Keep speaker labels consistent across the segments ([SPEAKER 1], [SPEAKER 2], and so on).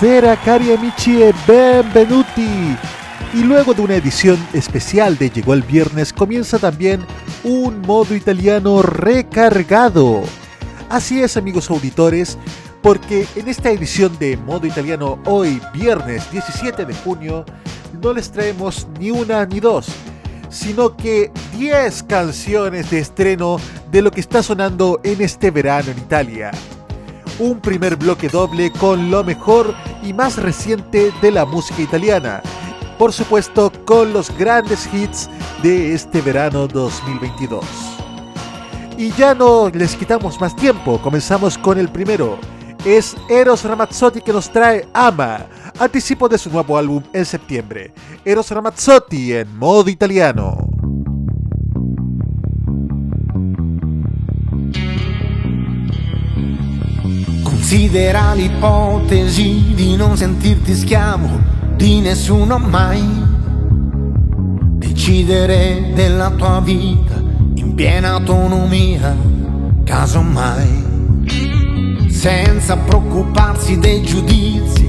[SPEAKER 1] Buonasera cari amici e benvenuti. Y luego de una edición especial de Llegó el Viernes comienza también un modo italiano recargado. Así es amigos auditores, porque en esta edición de modo italiano hoy viernes 17 de junio no les traemos ni una ni dos, sino que 10 canciones de estreno de lo que está sonando en este verano en Italia un primer bloque doble con lo mejor y más reciente de la música italiana. Por supuesto, con los grandes hits de este verano 2022. Y ya no les quitamos más tiempo, comenzamos con el primero. Es Eros Ramazzotti que nos trae Ama, anticipo de su nuevo álbum en septiembre. Eros Ramazzotti en modo italiano.
[SPEAKER 2] Considera l'ipotesi di non sentirti schiavo di nessuno mai. Decidere della tua vita in piena autonomia, casomai. Senza preoccuparsi dei giudizi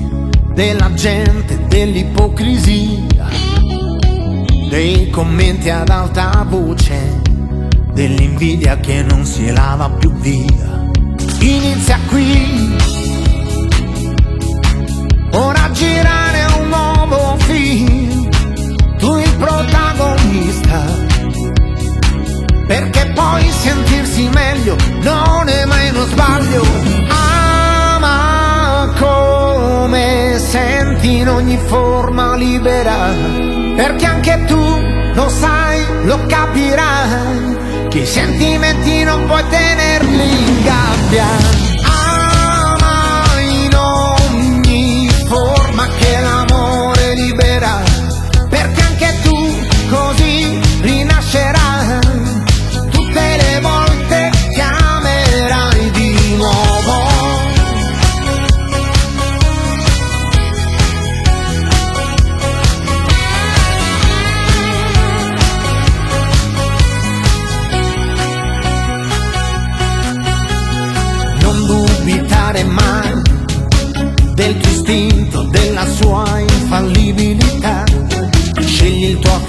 [SPEAKER 2] della gente, dell'ipocrisia, dei commenti ad alta voce, dell'invidia che non si lava più via inizia qui. Ora girare un nuovo film, tu il protagonista. Perché poi sentirsi meglio non è mai uno sbaglio. Ama come senti in ogni forma libera. Perché anche tu lo sai, lo capirai che i sentimenti non puoi tenerli in gabbia. olhar.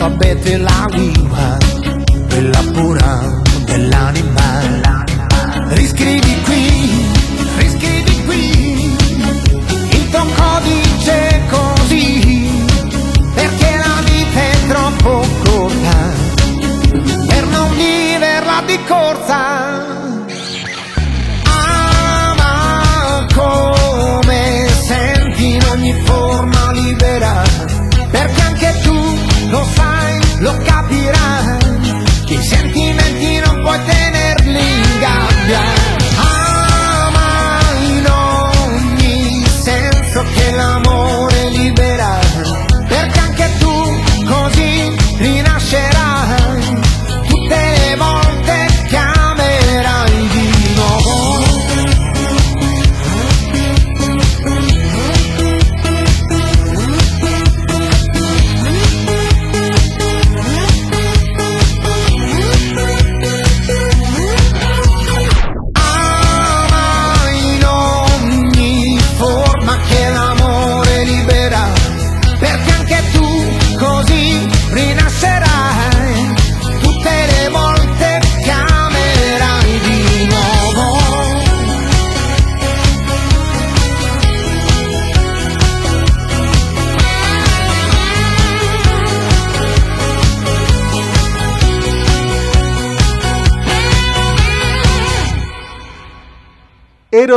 [SPEAKER 2] pour bête la
[SPEAKER 1] vie.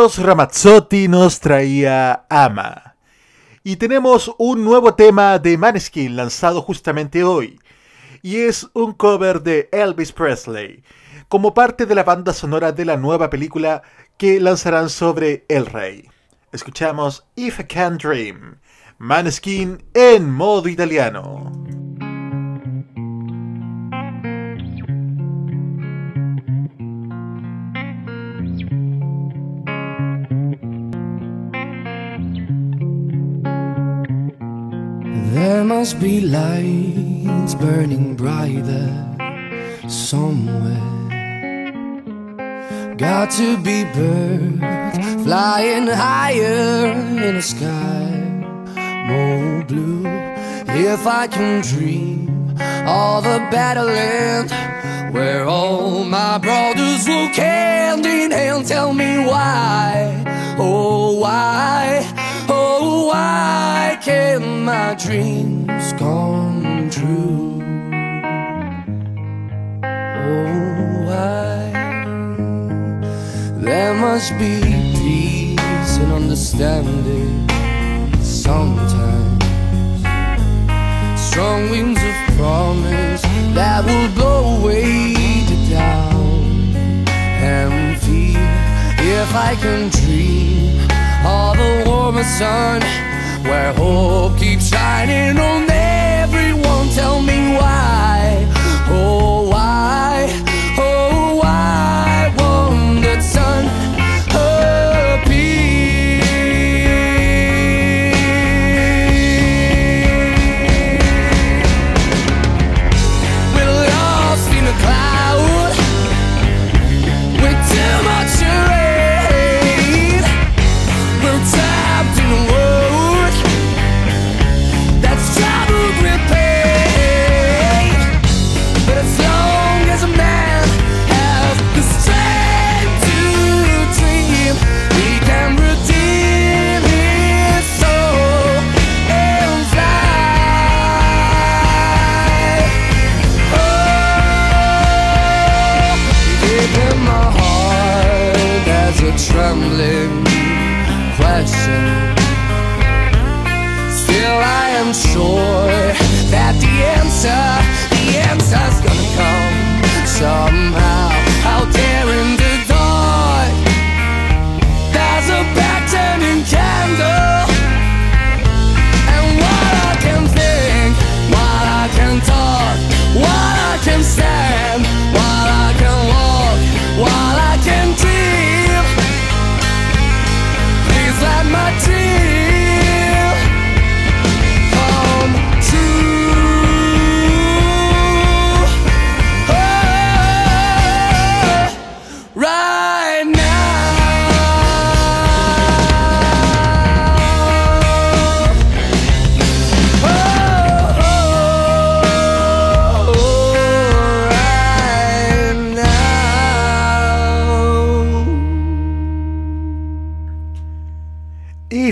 [SPEAKER 1] Ramazzotti nos traía Ama. Y tenemos un nuevo tema de Maneskin lanzado justamente hoy. Y es un cover de Elvis Presley, como parte de la banda sonora de la nueva película que lanzarán sobre El Rey. Escuchamos If I Can Dream, Maneskin en modo italiano.
[SPEAKER 3] Must be lights burning brighter somewhere. Got to be birds flying higher in the sky, more blue. If I can dream of a better land where all my brothers walk hand in hand, tell me why, oh why, oh why can't my dreams come true? Oh why? There must be peace and understanding sometimes. Strong winds of promise that will blow away the doubt and fear. If I can dream of a warmer sun where hope keeps shining on everyone, tell me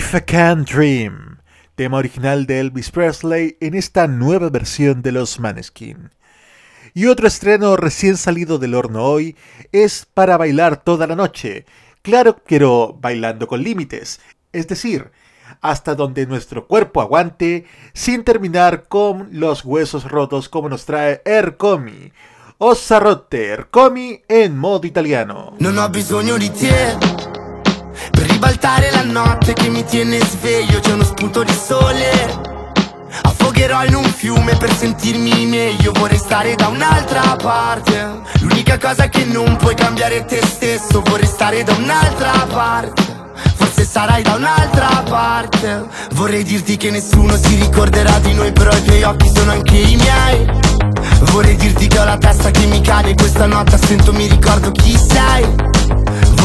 [SPEAKER 1] If I Can Dream, tema original de Elvis Presley en esta nueva versión de los Maneskin. Y otro estreno recién salido del horno hoy es Para bailar toda la noche. Claro, pero bailando con límites, es decir, hasta donde nuestro cuerpo aguante sin terminar con los huesos rotos como nos trae Ercomi. Ossarotte Ercomi en modo italiano.
[SPEAKER 4] Non ho bisogno di Per ribaltare la notte che mi tiene sveglio C'è uno spunto di sole. Affogherò in un fiume per sentirmi meglio. Vorrei stare da un'altra parte. L'unica cosa che non puoi cambiare te stesso. Vorrei stare da un'altra parte. Forse sarai da un'altra parte. Vorrei dirti che nessuno si ricorderà di noi Però i tuoi occhi sono anche i miei. Vorrei dirti che ho la testa che mi cade Questa notte a stento mi ricordo chi sei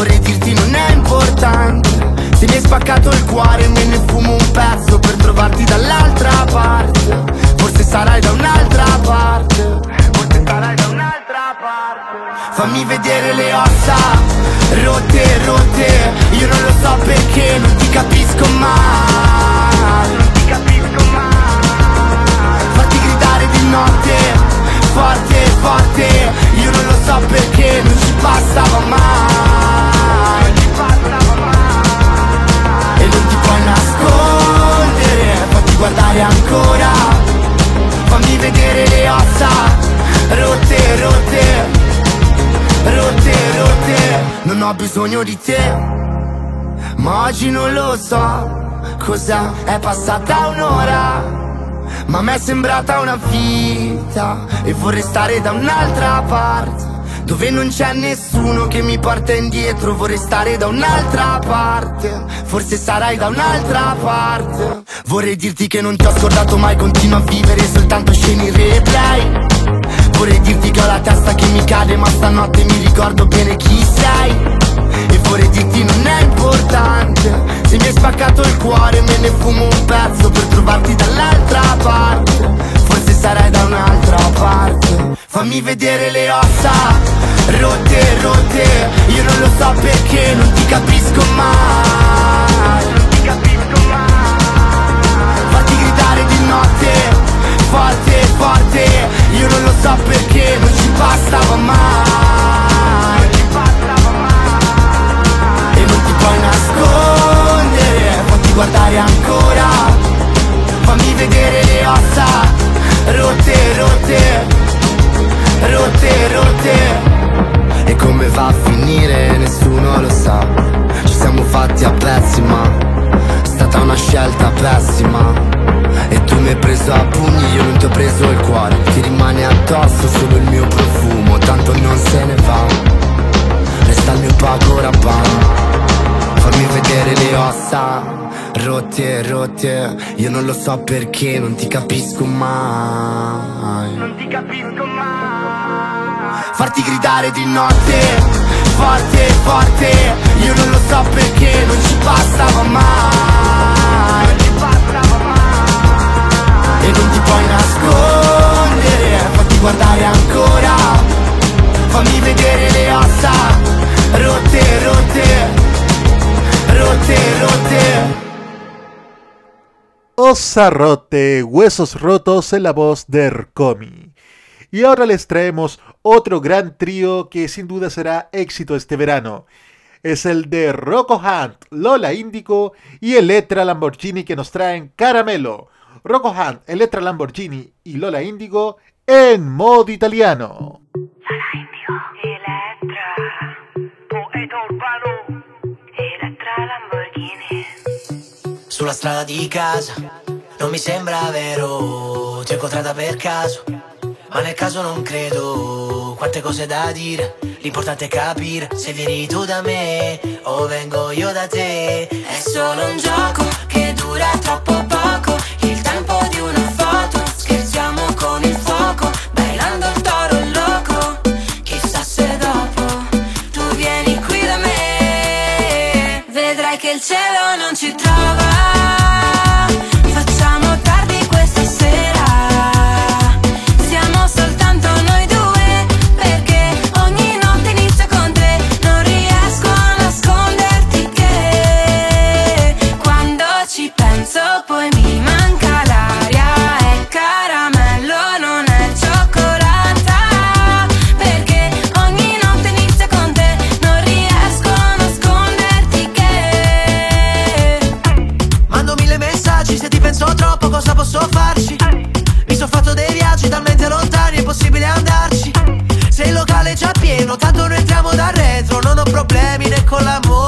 [SPEAKER 4] Vorrei dirti non è importante. Se mi hai spaccato il cuore me ne fumo un pezzo Per trovarti dall'altra parte. Forse sarai da un'altra parte. Forse sarai da un'altra parte. Fammi vedere le ossa Rotte, rotte. Io non lo so perché Non ti capisco mai. Non ti capisco mai. Fatti gridare di notte Forte, forte. Io non lo so perché Non ci passava mai guardare ancora. Fammi vedere le ossa. Rotte, rotte. Rotte, rotte. Non ho bisogno di te. Ma oggi non lo so Cos'è? È passata un'ora. Ma a me è sembrata una vita e vorrei stare da un'altra parte dove non c'è nessuno che mi porta indietro. Vorrei stare da un'altra parte. Forse sarai da un'altra parte. Vorrei dirti che non ti ho scordato mai. Continuo a vivere soltanto scene replay Vorrei dirti che ho la testa che mi cade Ma stanotte mi ricordo bene chi sei. E vorrei dirti non è importante Se mi hai spaccato il cuore me ne fumo un pezzo Per trovarti dall'altra parte Sarai da un'altra parte. Fammi vedere le ossa Rotte, rotte. Io non lo so perché Non ti capisco mai. Non ti capisco mai. Farti gridare di notte Forte, forte. Io non lo so perché Non ci bastava mai rotte e rotte Io non lo so perché, non ti capisco mai. Non ti capisco mai. Farti gridare di notte Forte, forte. Io non lo so perché, non ci bastava mai. Non ci bastava mai. E non ti puoi nascondere Fatti guardare ancora. Fammi vedere le ossa Rotte, rotte. Rote, rote.
[SPEAKER 1] Osa rote, huesos rotos en la voz de Ercomi. Y ahora les traemos otro gran trío que sin duda será éxito este verano. Es el de Rocco Hunt, Lola Índico y Electra Lamborghini que nos traen Caramelo. Rocco Hunt, Electra Lamborghini y Lola Índico en modo italiano.
[SPEAKER 5] Lola Índigo, Electra, urbano.
[SPEAKER 6] Sulla strada di casa, non mi sembra vero, ti ho incontrata per caso, ma nel caso non credo, quante cose da dire, l'importante è capire se vieni tu da me o vengo io da te, è solo un gioco che dura troppo poco, il tempo di una foto, scherziamo con il fuoco, bailando il toro loco, chissà se dopo tu vieni qui da me, vedrai che il cielo non ci trova.
[SPEAKER 7] già pieno, tanto noi entriamo da retro, non ho problemi né con l'amore.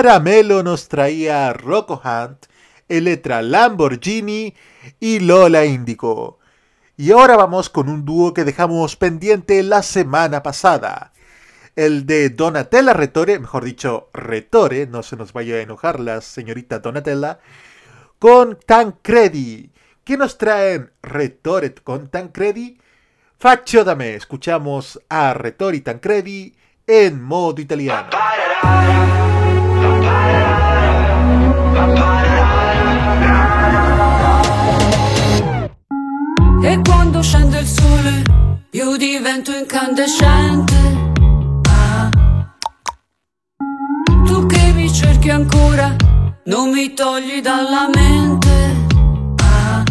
[SPEAKER 1] Caramelo nos traía Rocco Hunt, Electra Lamborghini y Lola Índico. Y ahora vamos con un dúo que dejamos pendiente la semana pasada. El de Donatella Retore, mejor dicho, Retore, no se nos vaya a enojar la señorita Donatella, con Tancredi. ¿Qué nos traen Retore con Tancredi? Faccio da me, escuchamos a Retore y Tancredi en modo italiano.
[SPEAKER 8] E quando scende il sole io divento incandescente. Ah. Tu che mi cerchi ancora, non mi togli dalla mente. Ah.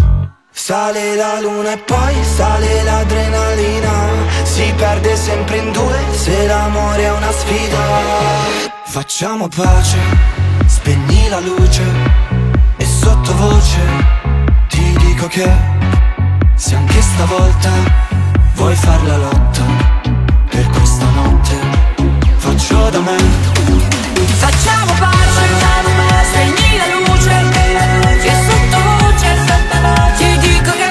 [SPEAKER 9] Sale la luna e poi sale l'adrenalina Si perde sempre in due se l'amore è una sfida Facciamo pace, spegni la luce E sottovoce ti dico che se anche stavolta vuoi far la lotta per questa notte, faccio da me.
[SPEAKER 8] Facciamo pace, spegni la luce, e sottovoce ti dico che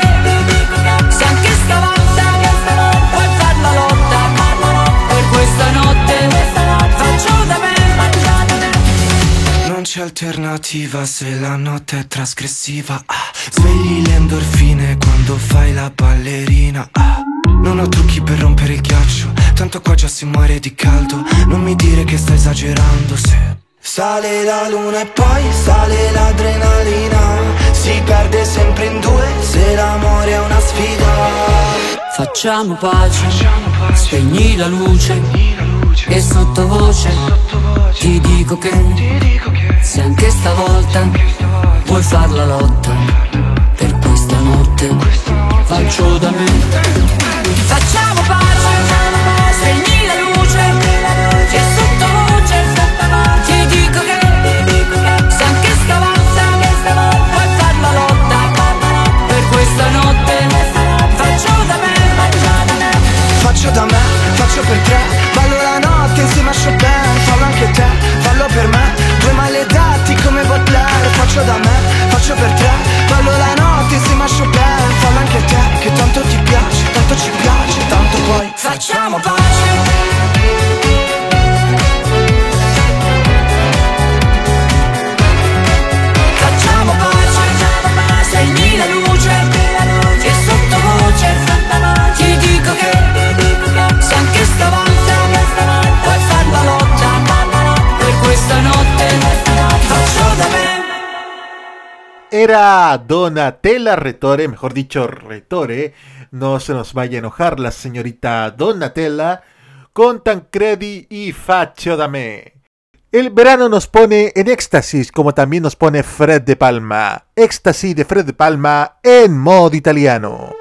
[SPEAKER 8] se anche stavolta vuoi far la lotta per questa notte, faccio da me.
[SPEAKER 9] Non c'è alternativa se la notte è trasgressiva. Ah, svegli le endorfine quando fai la ballerina. Ah, non ho trucchi per rompere il ghiaccio. Tanto qua già si muore di caldo. Non mi dire che stai esagerando se. Sale la luna e poi sale l'adrenalina. Si perde sempre in due se l'amore è una sfida.
[SPEAKER 8] Facciamo pace, spegni la luce e sottovoce ti dico che se anche stavolta vuoi far la lotta notte. Faccio da me. Facciamo pace, spegni la luce. E sottovoce ti dico che se anche stavolta vuoi far la lotta. Per questa notte faccio da me.
[SPEAKER 9] Faccio da me, faccio per tre Ballo la notte insieme a Chopin Fallo anche te, fallo per me. Due maledetti come Baudelaire. Faccio da me, faccio per tre
[SPEAKER 8] Facciamo pace. Facciamo pace, spegni la luce. E sottovoce ti dico che se anche stavolta vuoi far la lotta per questa notte. Faccio da me.
[SPEAKER 1] Era Donatella Retore, mejor dicho Retore, no se nos vaya a enojar la señorita Donatella, con Tancredi y Faccio da me. El verano nos pone en éxtasis, como también nos pone Fred de Palma. Éxtasis de Fred de Palma en modo italiano.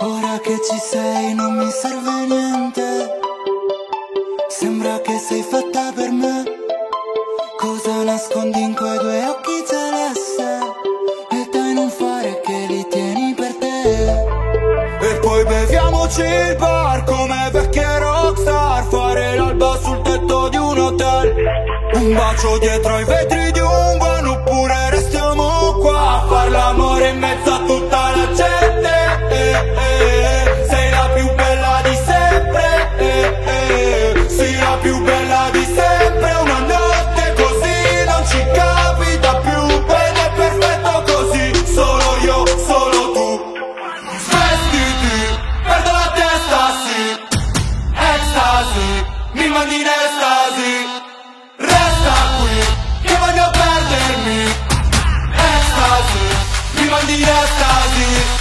[SPEAKER 9] Ora che ci sei non mi serve niente Sembra che sei fatta per me Cosa nascondi due beviamoci il bar come vecchie rockstar Fare l'alba sul tetto di un hotel. Un bacio dietro ai vetri mi mandi in estasi Resta qui, che voglio perdermi. Ecstasy, mi mandi in estasi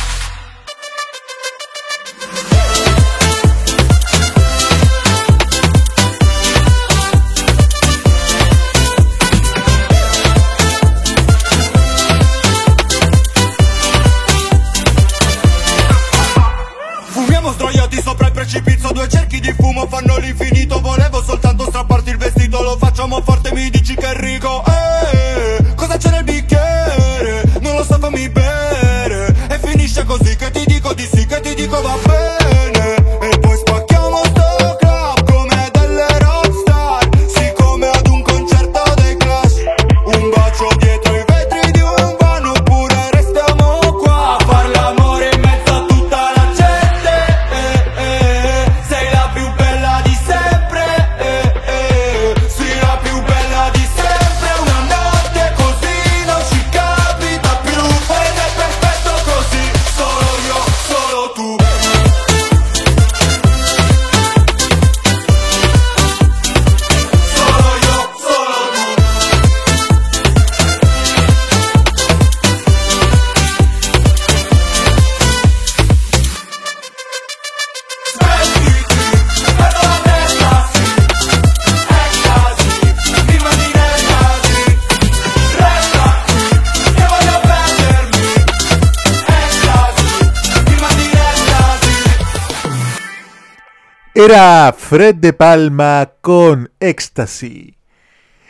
[SPEAKER 1] Fred de Palma con Ecstasy.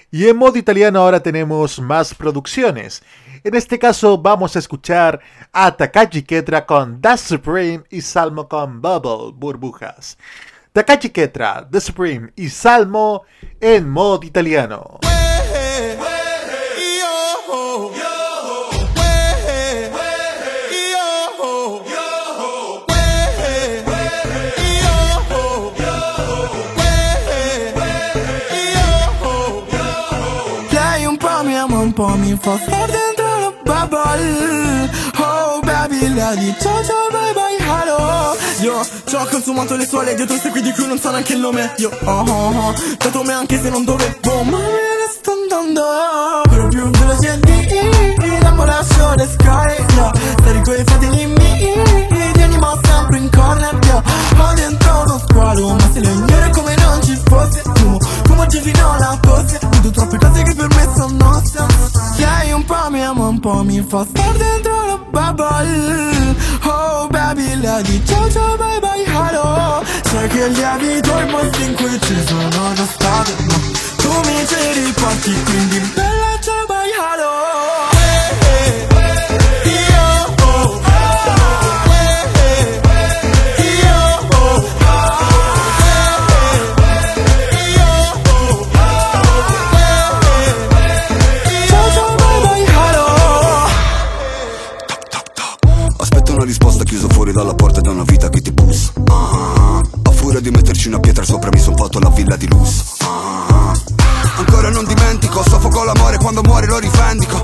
[SPEAKER 1] Y en modo italiano ahora tenemos más producciones. En este caso vamos a escuchar a Takashi Ketra con The Supreme y Salmo con Bubble, burbujas. Takashi Ketra, The Supreme y Salmo en modo italiano.
[SPEAKER 10] Po' mi fa star dentro la bubble. Oh baby lady ciao ciao bye bye hello. Io ci ho consumato le suole dietro questi di cui non so neanche il nome. Io oh oh oh Dato me anche se non dovevo Ma me ne sto andando. Quello più veloce di L'ammorazione sky yeah. Stare coi fratelli miei Ti animo sempre in corner yeah. Ho dentro uno squalo Ma se legnere come non ci fosse tu Come ci fino alla pose Vedo troppe cose che per me sono nostre mi ama un po' mi fa star dentro la bubble. Oh baby lady ciao ciao bye bye hello. Sai che lievito i posti in cui ci sono già stato Ma tu mi ci riporti quindi bella ciao bye hello.
[SPEAKER 11] Dalla villa di lusso. Ancora non dimentico, soffoco l'amore quando muore lo rifendico.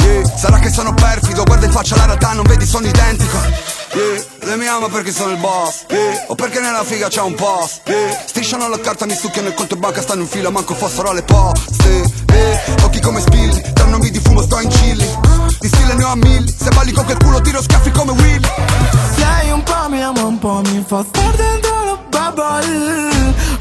[SPEAKER 11] Yeah, Sarà che sono perfido, guarda in faccia la realtà, non vedi sono identico. Yeah, Lei mi ama perché sono il boss. Yeah, O perché nella figa c'è un yeah, Strisciano la carta, mi succhiano il conto in banca, stanno in fila, manco fossero alle poste. Occhi come spilli, tra nomi di fumo sto in chilli. Di stile ne ho a mille, se balli con quel culo tiro schiaffi come Will.
[SPEAKER 10] Lei un po' mi ama, un po' mi fa star dentro la bubble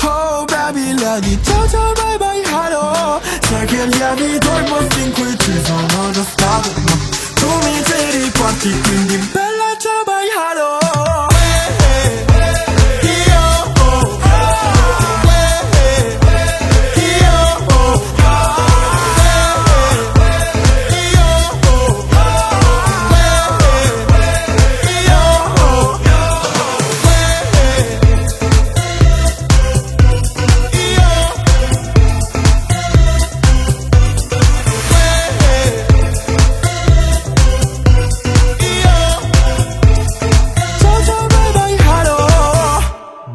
[SPEAKER 10] Oh baby, lady, ciao ciao bye bye hello Sai che lievito i posti in cui ci sono già stato Ma tu mi ci riporti, quindi bella ciao bye hello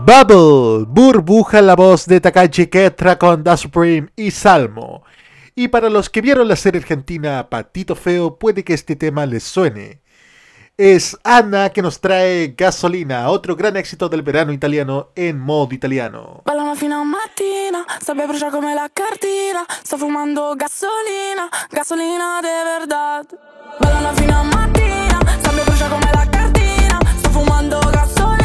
[SPEAKER 1] Bubble, burbuja la voz de Takashi Ketra con The Supreme y Salmo. Y para los que vieron la serie argentina Patito Feo, puede que este tema les suene. Es Ana que nos trae Gasolina, otro gran éxito del verano italiano en modo italiano.
[SPEAKER 12] Ballano fino a mattina, sabe brucia come la cartina, sto fumando gasolina, gasolina de verdad. Ballano fino a mattina, sabe brucia come la cartina, sto fumando gasolina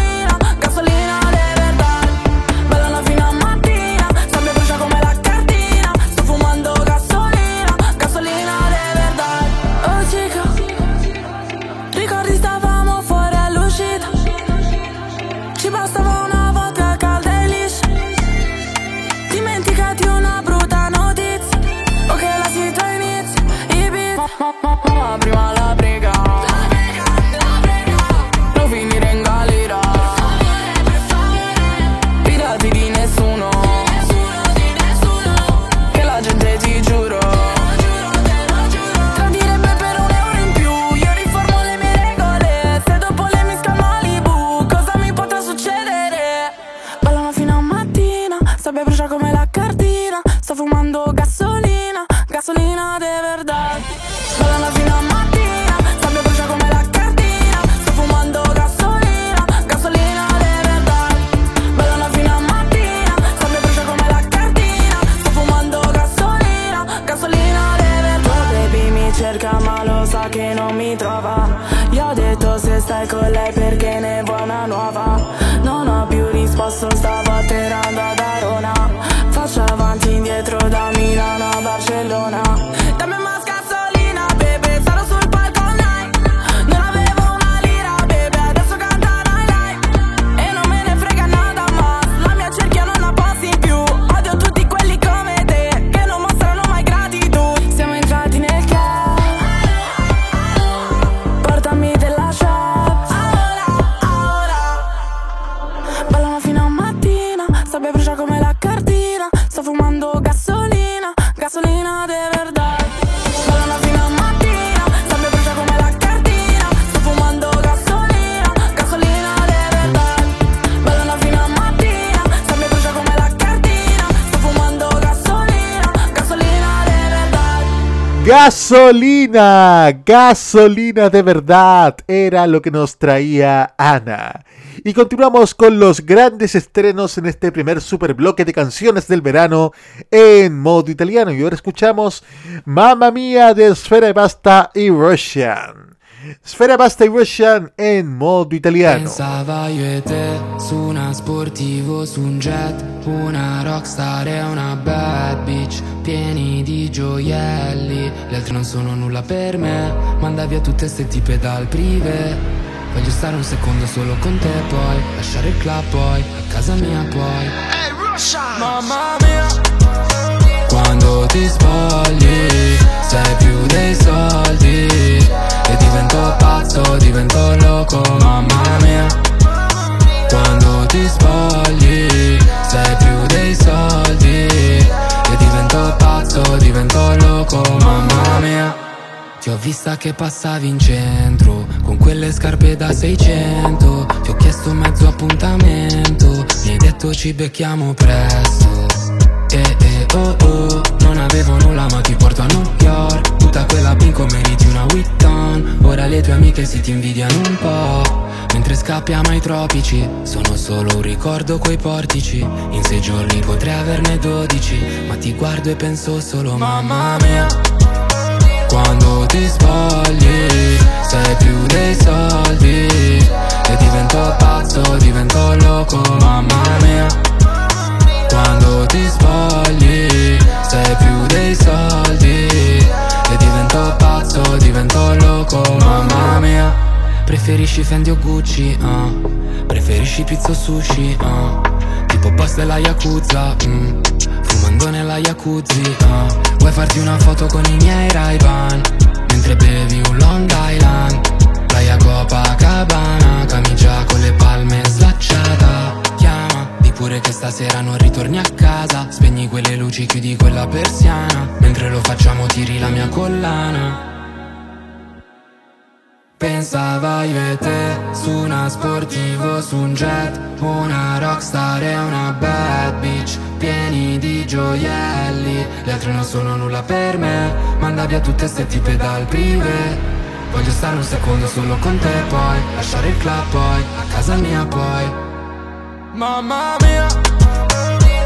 [SPEAKER 12] Gasolina,
[SPEAKER 1] gasolina de verdad, era lo que nos traía Ana. Y continuamos con los grandes estrenos en este primer super bloque de canciones del verano en modo italiano. Y ahora escuchamos Mamma Mía de Sfera e Basta y Russian. Sfera Basta e Russian in modo italiano.
[SPEAKER 13] Pensava io e te su una sportivo, su un jet, una rockstar e una bad bitch, pieni di gioielli. Le altre non sono nulla per me, manda via tutte ste tipe dal prive. Voglio stare un secondo solo con te poi, lasciare il club poi, a casa mia poi.
[SPEAKER 2] Hey, Russian!
[SPEAKER 13] Mamma mia! Quando ti spogli, sei più dei soldi e divento pazzo, divento loco, mamma mia. Quando ti spogli, sei più dei soldi. E divento pazzo, divento loco, mamma mia. Ti ho vista che passavi in centro Con quelle scarpe da 600 Ti ho chiesto mezzo appuntamento Mi hai detto ci becchiamo presto. Eh eh oh oh Non avevo nulla ma ti porto a New York. Tutta quella pinco meriti una Witton Ora le tue amiche si ti invidiano un po' Mentre scappiamo ai tropici Sono solo un ricordo quei portici. In sei giorni potrei averne dodici Ma ti guardo e penso solo mamma mia Quando ti spogli Sei più dei soldi. E divento pazzo, divento loco Mamma mia Quando ti spogli Sei più dei soldi e divento pazzo, divento loco, mamma mia Preferisci Fendi o Gucci, uh. Preferisci pizza o sushi, uh. Tipo boss della Yakuza, mm. Fumando nella Yakuzi, uh. Vuoi farti una foto con i miei ray Mentre bevi un Long Island Playa Copacabana Camicia con le palme slacciata pure che stasera non ritorni a casa. Spegni quelle luci, chiudi quella persiana. Mentre lo facciamo tiri la mia collana. Pensava io e te su una sportivo, su un jet. Una rockstar e una bad bitch Pieni di gioielli. Le altre non sono nulla per me. Manda via tutte ste tipe dal prive Voglio stare un secondo solo con te poi Lasciare il club poi, a casa mia poi Mamma mia.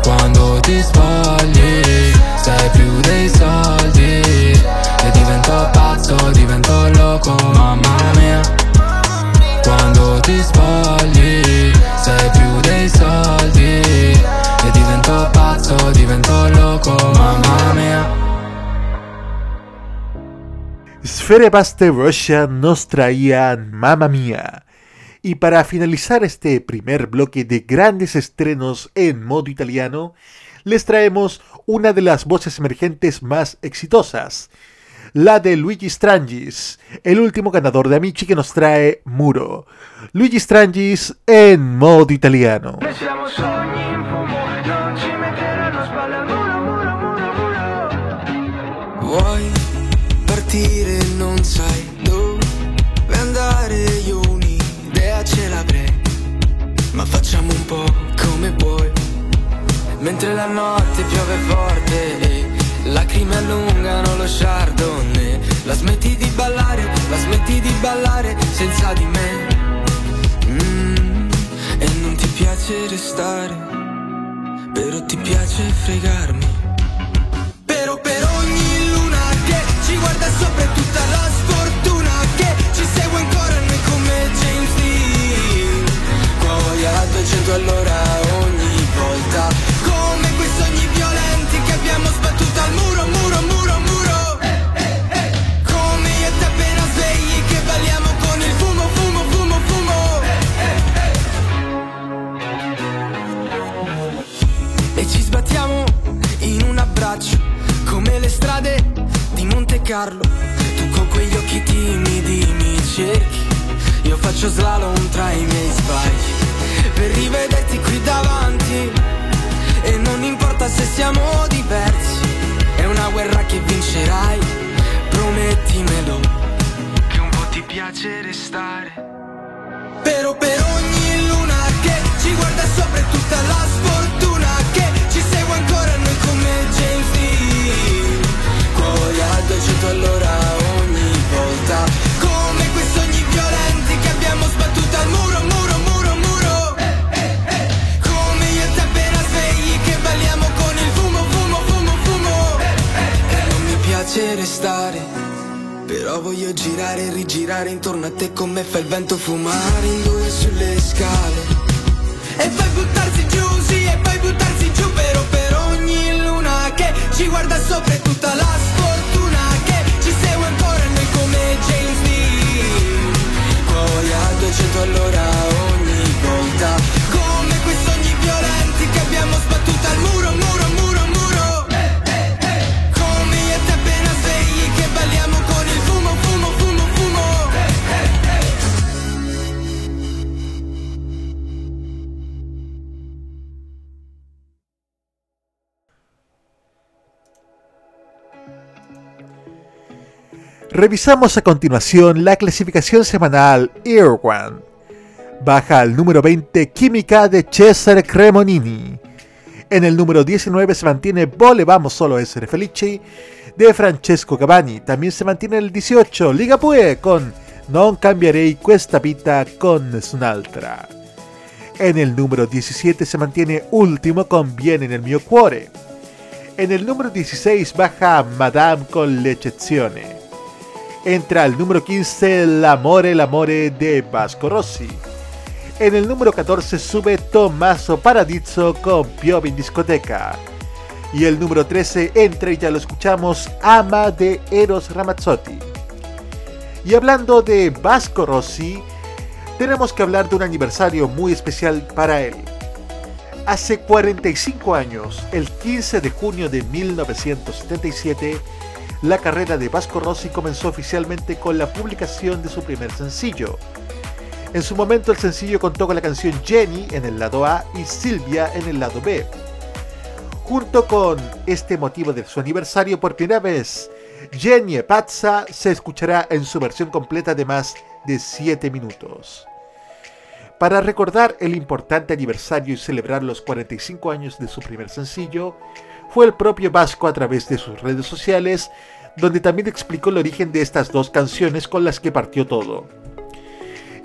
[SPEAKER 13] Quando ti spogli Sei più dei soldi. E divento pazzo, divento loco. Mamma mia. Quando ti spogli Sei più dei soldi. E divento pazzo, divento loco. Mamma mia.
[SPEAKER 1] Sfere Paste Russia nos traían Mamma Mia Y para finalizar este primer bloque de grandes estrenos en modo italiano, les traemos una de las voces emergentes más exitosas, la de Luigi Strangis, el último ganador de Amici que nos trae Muro. Luigi Strangis en modo italiano.
[SPEAKER 13] Mentre la notte piove forte e lacrime allungano lo chardonnay. La smetti di ballare, la smetti di ballare senza di me. Mm, E non ti piace restare, però ti piace fregarmi. Però per ogni luna che ci guarda sopra è tutta la sfortuna che ci segue ancora noi come James Dean Cuori a 200 all'ora
[SPEAKER 1] Revisamos a continuación la clasificación semanal One. Baja al número 20 Química de Cesare Cremonini. En el número 19 se mantiene Volevamo solo essere felici de Francesco Cavani. También se mantiene el 18 Liga Pue con Non cambierei questa vita con nessun'altra. En el número 17 se mantiene Último con Viene nel mio cuore. En el número 16 baja Madame con l'eccezione. Entra al número 15 L'amore l'amore de Vasco Rossi. En el número 14 sube Tommaso Paradiso con Piove discoteca. Y el número 13 entra y ya lo escuchamos Ama de Eros Ramazzotti. Y hablando de Vasco Rossi, tenemos que hablar de un aniversario muy especial para él. Hace 45 años, el 15 de junio de 1977, la carrera de Vasco Rossi comenzó oficialmente con la publicación de su primer sencillo. En su momento el sencillo contó con la canción Jenny en el lado A y Silvia en el lado B. Junto con este motivo de su aniversario por primera vez, Jenny Pazza se escuchará en su versión completa de más de 7 minutos. Para recordar el importante aniversario y celebrar los 45 años de su primer sencillo, fue el propio Vasco a través de sus redes sociales, donde también explicó el origen de estas dos canciones con las que partió todo.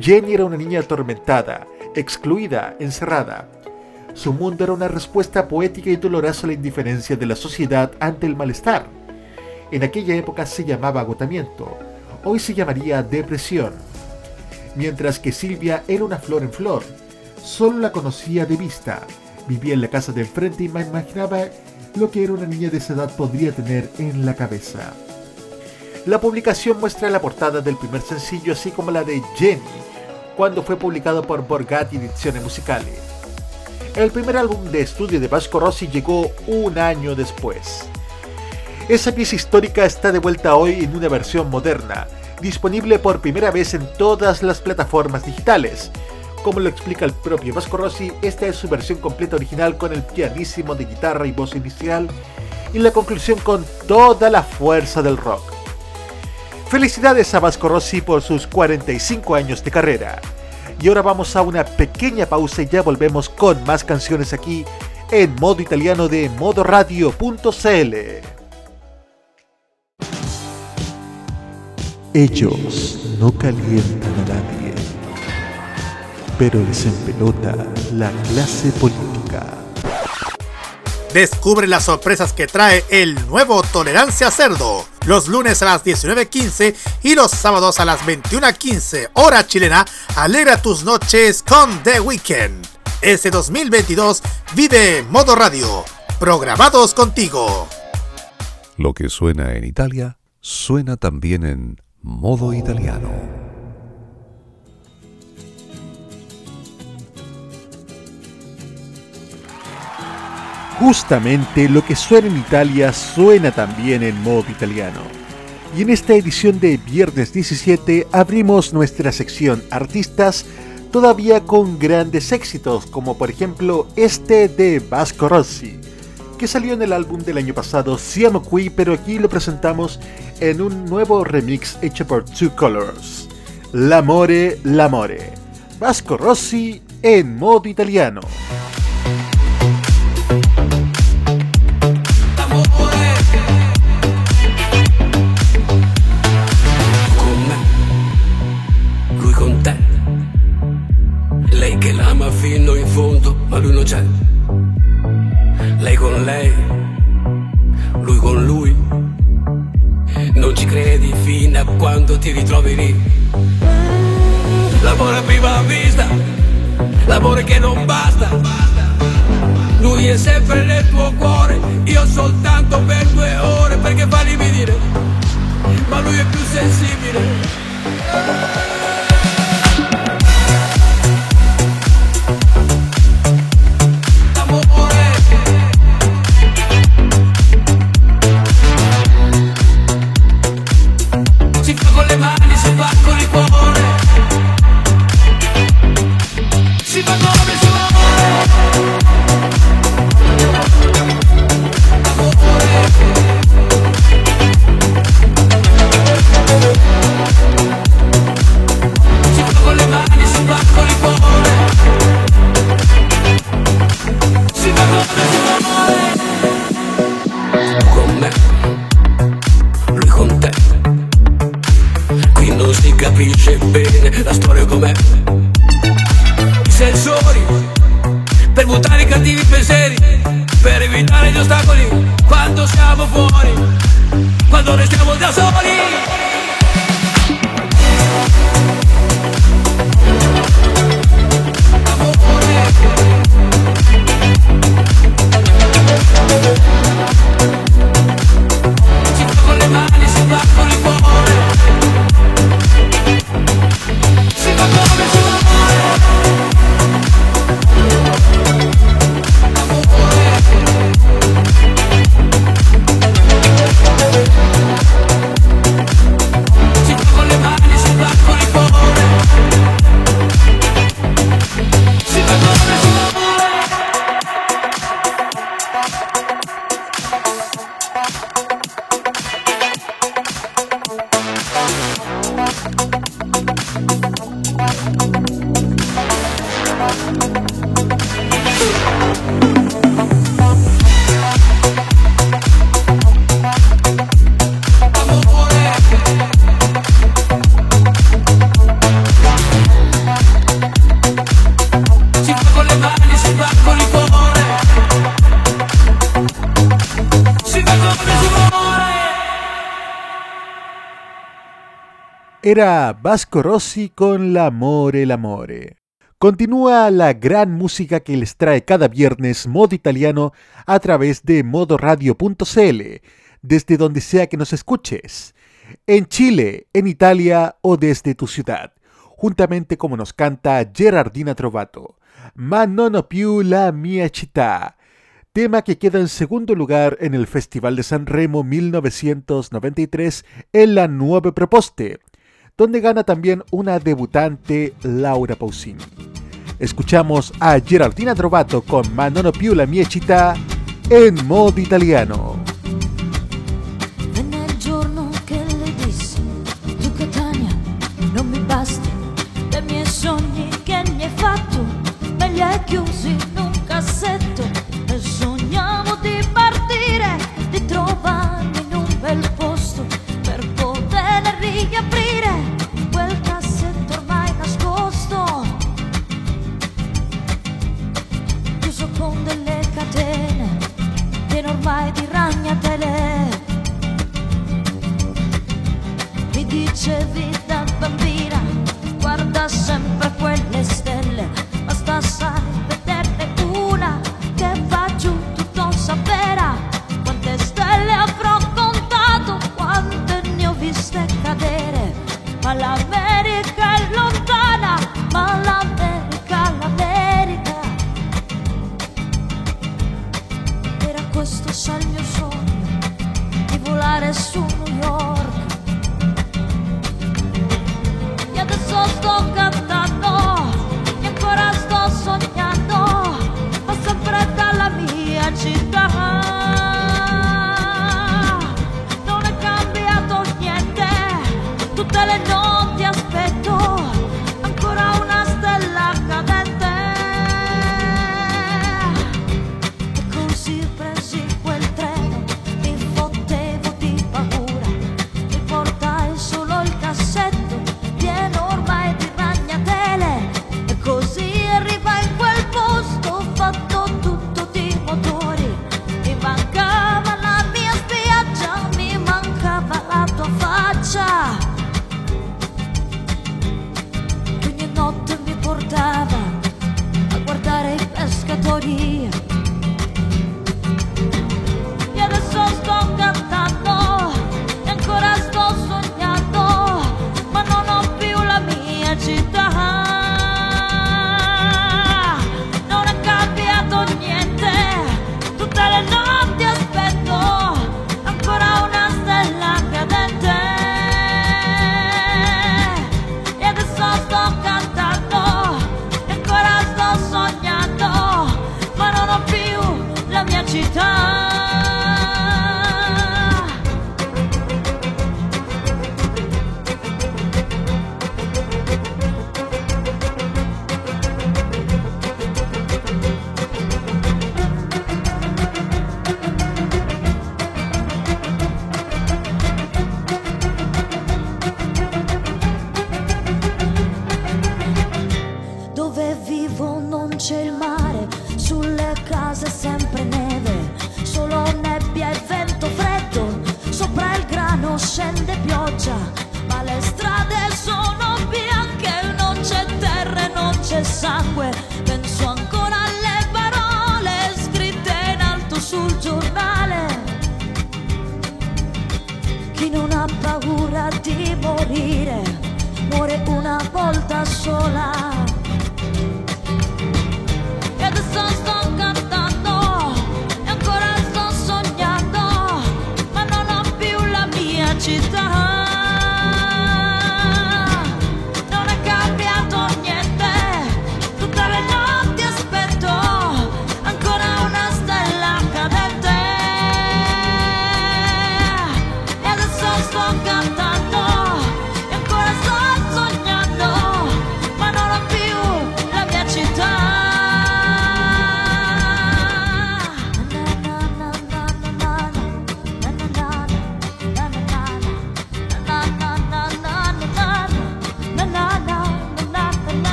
[SPEAKER 1] Jenny era una niña atormentada, excluida, encerrada. Su mundo era una respuesta poética y dolorosa a la indiferencia de la sociedad ante el malestar. En aquella época se llamaba agotamiento, hoy se llamaría depresión. Mientras que Silvia era una flor en flor, solo la conocía de vista, vivía en la casa de enfrente y me imaginaba lo que era una niña de esa edad podría tener en la cabeza. La publicación muestra la portada del primer sencillo así como la de Jenny, cuando fue publicado por Borgatti Edizione Musicale. El primer álbum de estudio de Vasco Rossi llegó un año después. Esa pieza histórica está de vuelta hoy en una versión moderna, disponible por primera vez en todas las plataformas digitales. Como lo explica el propio Vasco Rossi, esta es su versión completa original con el pianísimo de guitarra y voz inicial y la conclusión con toda la fuerza del rock. Felicidades a Vasco Rossi por sus 45 años de carrera. Y ahora vamos a una pequeña pausa y ya volvemos con más canciones aquí en modo italiano de modoradio.cl. Ellos no calientan a nadie, pero les empelota la clase política.
[SPEAKER 14] Descubre las sorpresas que trae el nuevo Tolerancia Cerdo. Los lunes a las 19.15 y los sábados a las 21.15 hora chilena. Alegra tus noches con The Weekend. Ese 2022 vive Modo Radio. Programados contigo.
[SPEAKER 15] Lo que suena en Italia, suena también en modo italiano.
[SPEAKER 1] Justamente lo que suena en Italia suena también en modo italiano. Y en esta edición de Viernes 17 abrimos nuestra sección Artistas todavía con grandes éxitos, como por ejemplo este de Vasco Rossi, que salió en el álbum del año pasado Siamo Qui, pero aquí lo presentamos en un nuevo remix hecho por Two Colors. L'amore, l'amore. Vasco Rossi en modo italiano.
[SPEAKER 13] C'è. Lei con lei, lui con lui.
[SPEAKER 16] vedi fino a quando ti ritrovi lì. L'amore a prima vista, l'amore che non basta. Lui è sempre nel tuo cuore, io soltanto per due ore perché fa dire, ma lui è più sensibile.
[SPEAKER 1] Era Vasco Rossi con L'amore, l'amore. Continúa la gran música que les trae cada viernes Modo Italiano a través de modoradio.cl, desde donde sea que nos escuches, en Chile, en Italia o desde tu ciudad, juntamente como nos canta Gerardina Trovato, Ma non più la mia città, tema que queda en segundo lugar en el Festival de San Remo 1993 en la Nueva Proposte donde gana también una debutante Laura Pausini. Escuchamos a Geraldina Trovato con Manono più la mia città en modo italiano.
[SPEAKER 17] Di ragnatele. Mi dicevi da bambina, guarda sempre quelle stelle, basta sai vederne una che va giù tutto sapera. Quante stelle avrò contato, quante ne ho viste cadere, ma l'America è lontana, ma l'America, l'America. Questo sa il mio sogno di volare su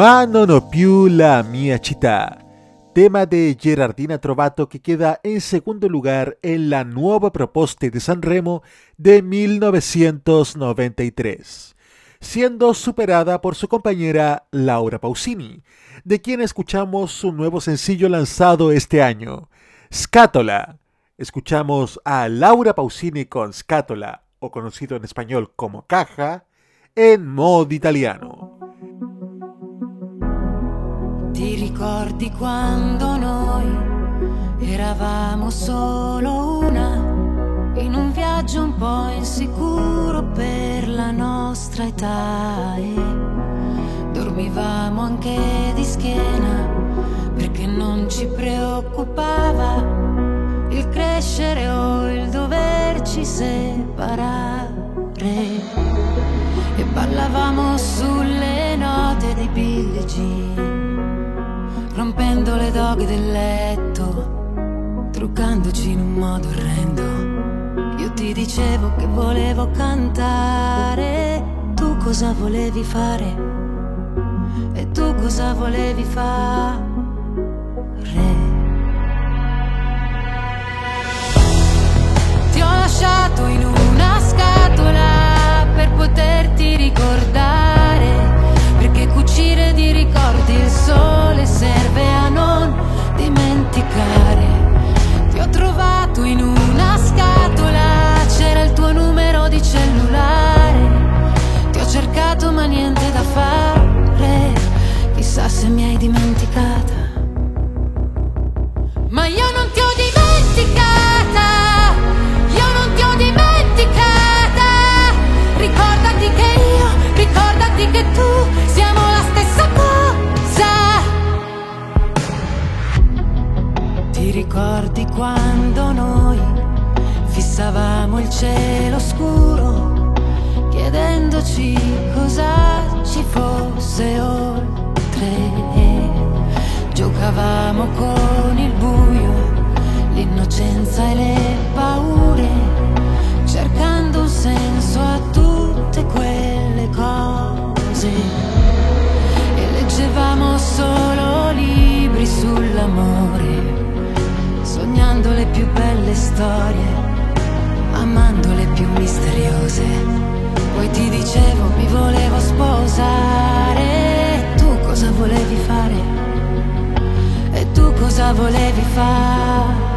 [SPEAKER 17] Ma non ho più la mia città.
[SPEAKER 1] Tema de Gerardina Trovato que queda en segundo lugar en la nueva proposta de Sanremo de 1993, siendo superada por su compañera Laura Pausini, de quien escuchamos su nuevo sencillo lanzado este año, Scatola. Escuchamos a Laura Pausini con Scatola, o conocido en español como Caja, en modo italiano.
[SPEAKER 8] Ti ricordi quando noi eravamo solo una, in un viaggio un po' insicuro per la nostra età e dormivamo anche di schiena perché non ci preoccupava il crescere o il doverci separare. E ballavamo sulle note di Billie rompendo le doghe del letto, truccandoci in un modo orrendo. Io ti dicevo che volevo cantare, tu cosa volevi fare? E tu cosa volevi fare? Ti ho lasciato in una scatola per poterti ricordare cucire di ricordi il sole serve a non dimenticare. Ti ho trovato in una scatola, c'era il tuo numero di cellulare. Ti ho cercato ma niente da fare, chissà se mi hai dimenticata. Ma io non ti ho ricordi quando noi fissavamo il cielo scuro, chiedendoci cosa ci fosse oltre. Giocavamo con il buio, l'innocenza e le paure, cercando un senso a tutte quelle cose. E leggevamo solo libri sull'amore, sognando le più belle storie, amando le più misteriose. Poi ti dicevo mi volevo sposare, tu cosa volevi fare? E tu cosa volevi fare?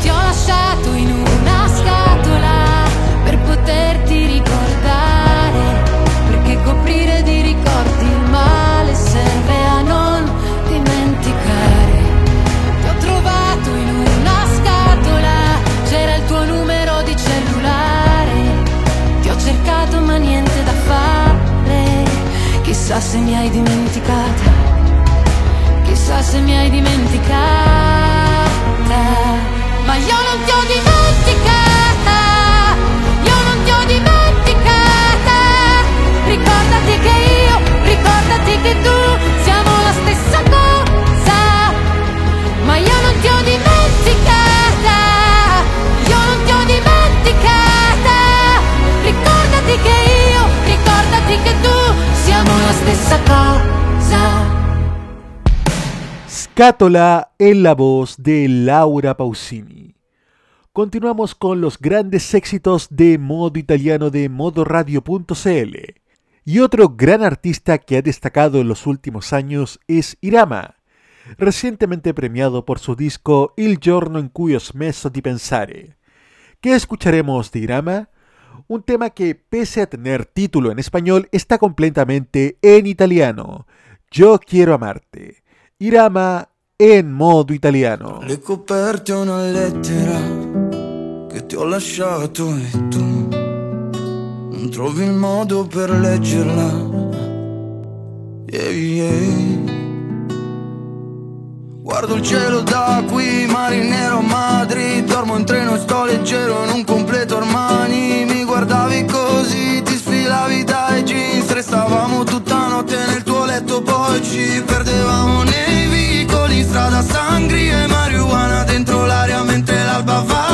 [SPEAKER 8] Ti ho lasciato in una scatola per poterti ricordare, perché coprire di ricordi il male chissà se mi hai dimenticata, chissà se mi hai dimenticata. Ma io non ti ho dimenticata, io non ti ho dimenticata. Ricordati che io, ricordati che tu cosa.
[SPEAKER 1] Scatola en la voz de Laura Pausini. Continuamos con los grandes éxitos de modo italiano de modoradio.cl. Y otro gran artista que ha destacado en los últimos años es Irama, recientemente premiado por su disco Il giorno in cui ho smesso di pensare. ¿Qué escucharemos de Irama? Un tema que, pese a tener título en español, está completamente en italiano. Yo quiero amarte. Irama en modo italiano.
[SPEAKER 18] Le coperte una lettera che ti ho lasciato e tu non trovi il modo per leggerla. Yeah, yeah. Guardo il cielo da qui, marinero Madrid Dormo in treno sto leggero in un completo Armani guardavi così, ti sfilavi dai jeans Restavamo tutta notte nel tuo letto Poi ci perdevamo nei vicoli strada sangri e marijuana dentro l'aria Mentre l'alba va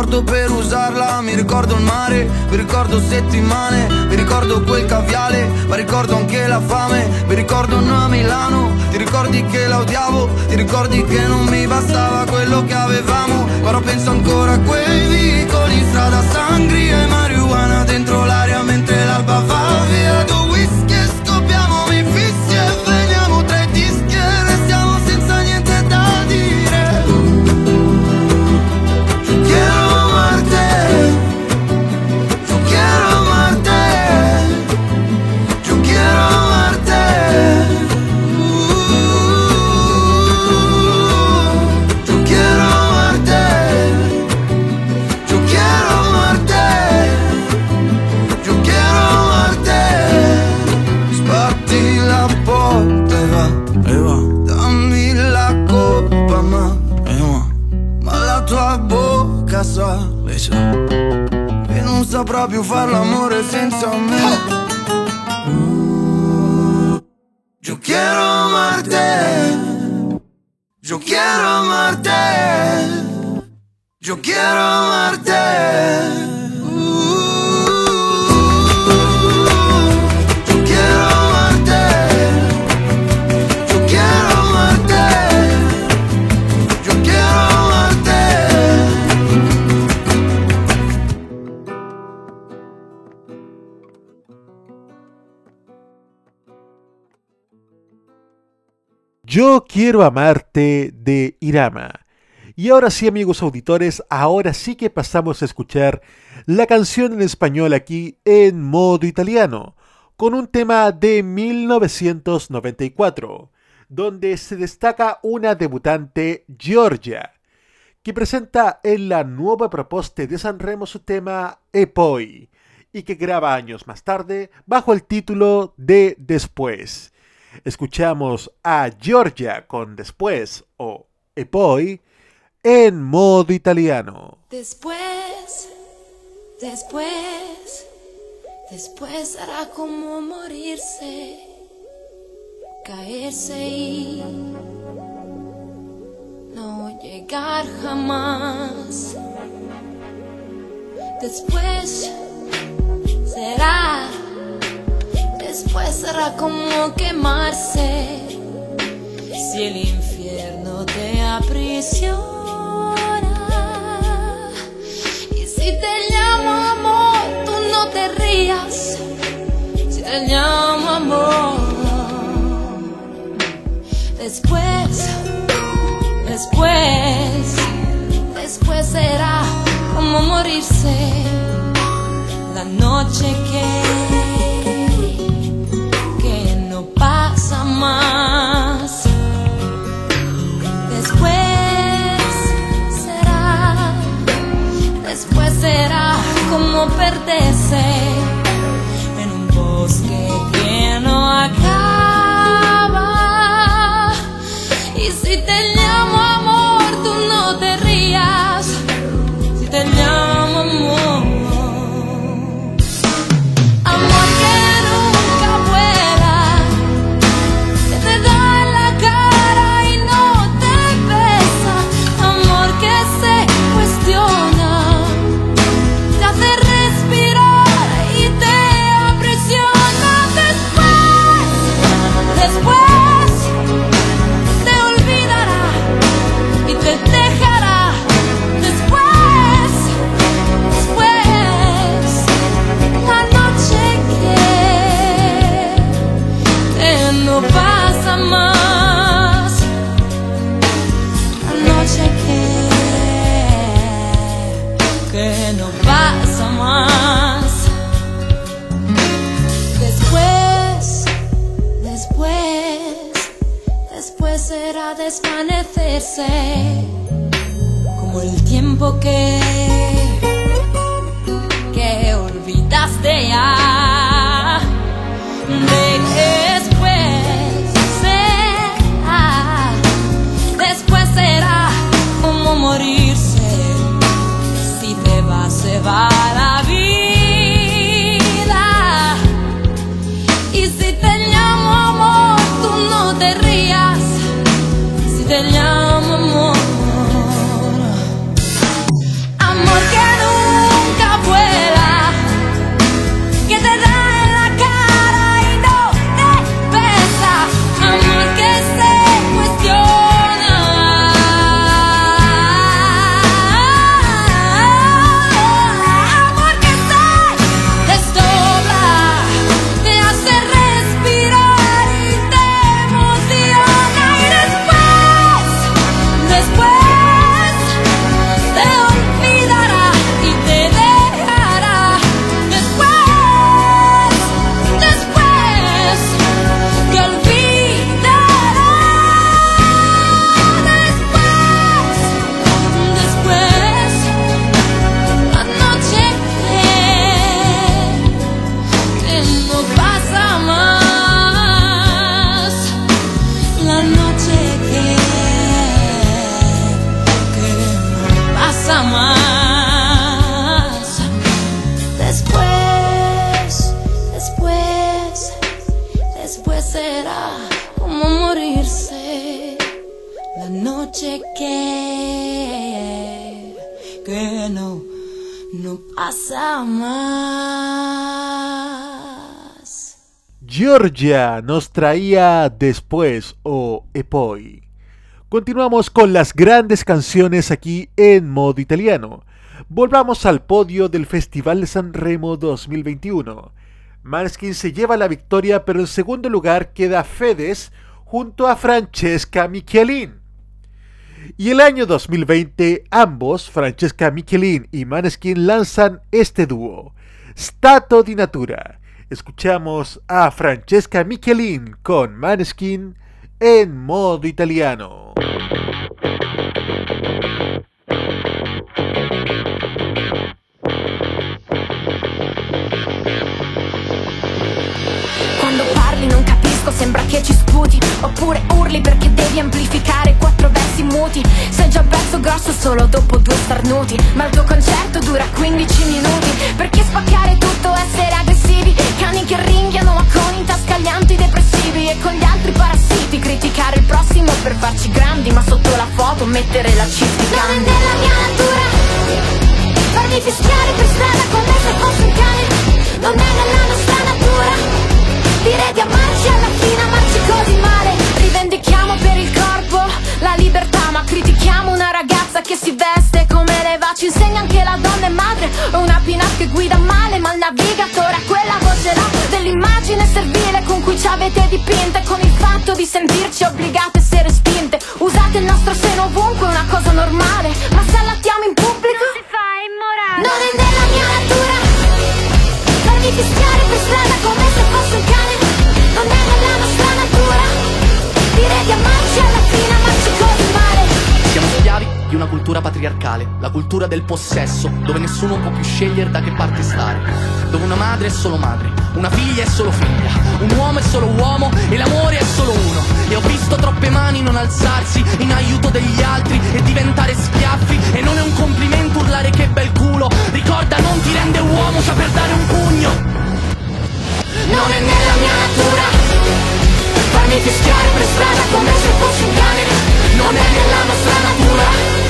[SPEAKER 18] morto per usarla Mi ricordo il mare, mi ricordo settimane Mi ricordo quel caviale, ma ricordo anche la fame Mi ricordo noi a Milano, ti ricordi che la odiavo Ti ricordi che non mi bastava quello che avevamo Però penso ancora a quei vicoli strada Sangri e marijuana dentro l'aria mentre l'alba va Più far l'amore senza me. Yo quiero amarte Yo quiero amarte Yo quiero amarte Yo quiero amarte
[SPEAKER 1] de Irama. Y ahora sí, amigos auditores, ahora sí que pasamos a escuchar la canción en español aquí en modo italiano, con un tema de 1994, donde se destaca una debutante, Georgia, que presenta en la nueva proposta de Sanremo su tema E poi, y que graba años más tarde bajo el título de Después. Escuchamos a Georgia con Después o E poi en modo italiano.
[SPEAKER 8] Después, después, después será como morirse, caerse y no llegar jamás. Después será, después será como quemarse si el infierno te aprisiona. Y si te llamo amor, tú no te rías. Si te llamo amor, después, después, después será como morirse la noche que más. Después será, después será como perderse. El tiempo que
[SPEAKER 1] Georgia nos traía después o e poi. Continuamos con las grandes canciones aquí en modo italiano. Volvamos al podio del Festival de San Remo 2021. Manskin se lleva la victoria, pero en segundo lugar queda Fedes junto a Francesca Michelin. Y el año 2020, ambos, Francesca Michelin y Maneskin, lanzan este dúo, Stato di Natura. Escuchamos a Francesca Michelin con Maneskin en modo italiano.
[SPEAKER 19] Sembra che ci sputi Oppure urli perché devi amplificare quattro versi muti. Sei già pezzo grosso solo dopo due starnuti Ma il tuo concerto dura 15 minuti. Perché spaccare tutto, essere aggressivi? Cani che ringhiano ma con in tasca gli antidepressivi E con gli altri parassiti Criticare il prossimo per farci grandi Ma sotto la foto mettere la cistica Non è nella mia natura. Farmi fischiare per strada come se fossi un cane. Non è nella nostra natura Direi di amarci alla fine, amarci così male. Rivendichiamo per il corpo la libertà Ma critichiamo una ragazza che si veste come le va Ci insegna anche la donna è madre È una pina che guida male Ma il navigatore ha quella voce là Dell'immagine servile con cui ci avete dipinte. Con il fatto di sentirci obbligate a essere spinte. Usate il nostro seno ovunque, è una cosa normale. Ma se allattiamo in pubblico Non si fa immorale. Non è nella mia natura. Farmi fischiare per strada
[SPEAKER 20] una cultura patriarcale, la cultura del possesso, dove nessuno può più scegliere da che parte stare. Dove una madre è solo madre, una figlia è solo figlia, un uomo è solo uomo e l'amore è solo uno. E ho visto troppe mani non alzarsi in aiuto degli altri e diventare schiaffi. E non è un complimento urlare che bel culo. Ricorda, non ti rende uomo saper dare un pugno.
[SPEAKER 19] Non è nella mia natura Farmi fischiare per strada come se fossi un cane Non è nella nostra natura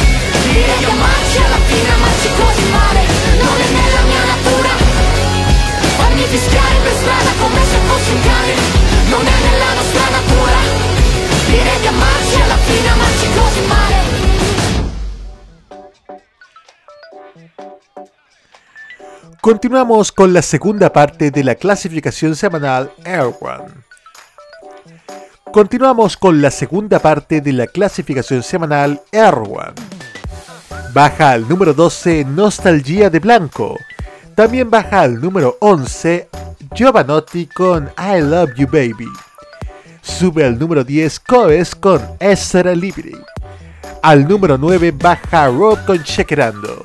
[SPEAKER 1] Continuamos con la segunda parte de la clasificación semanal Air One. Continuamos con la segunda parte de la clasificación semanal Air One. Baja al número 12 Nostalgia de Blanco. También baja al número 11 Giovanotti con I Love You Baby. sube al número 10 Coes con Essere Libre. Al número 9 baja Rock con Chequerando.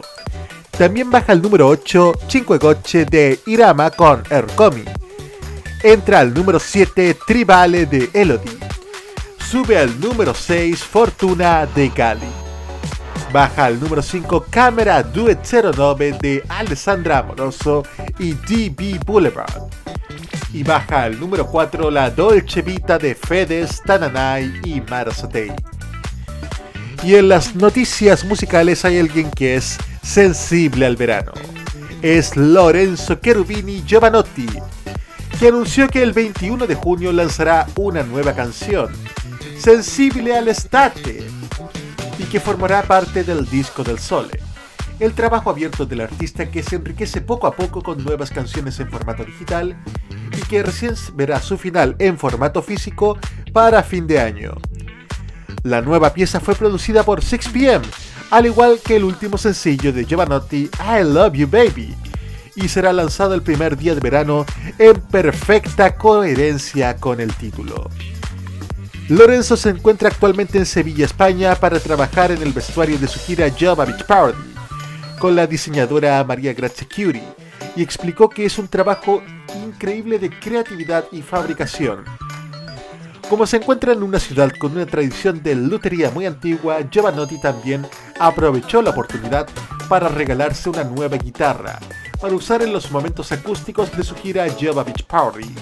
[SPEAKER 1] También baja al número 8 Cinque Gocce de Irama con Ercomi. Entra al número 7 Tribale de Elodie. Sube al número 6 Fortuna de Gali. Baja al número 5 Cámara Duet 09 de Alessandra Amoroso y DB Boulevard. Y baja al número 4 La Dolce Vita de Fedes, Tananay y Marazotei. Y en las noticias musicales hay alguien que es sensible al verano. Es Lorenzo Cherubini Giovanotti, que anunció que el 21 de junio lanzará una nueva canción, Sensible al Estate, y que formará parte del disco del Sole. El trabajo abierto del artista que se enriquece poco a poco con nuevas canciones en formato digital y que recién verá su final en formato físico para fin de año. La nueva pieza fue producida por 6pm, al igual que el último sencillo de Giovanotti, I Love You Baby, y será lanzado el primer día de verano en perfecta coherencia con el título. Lorenzo se encuentra actualmente en Sevilla, España, para trabajar en el vestuario de su gira Java Beach Party con la diseñadora María Grazia Curie y explicó que es un trabajo increíble de creatividad y fabricación. Como se encuentra en una ciudad con una tradición de lutería muy antigua, Giovanotti también aprovechó la oportunidad para regalarse una nueva guitarra para usar en los momentos acústicos de su gira Java Beach Party.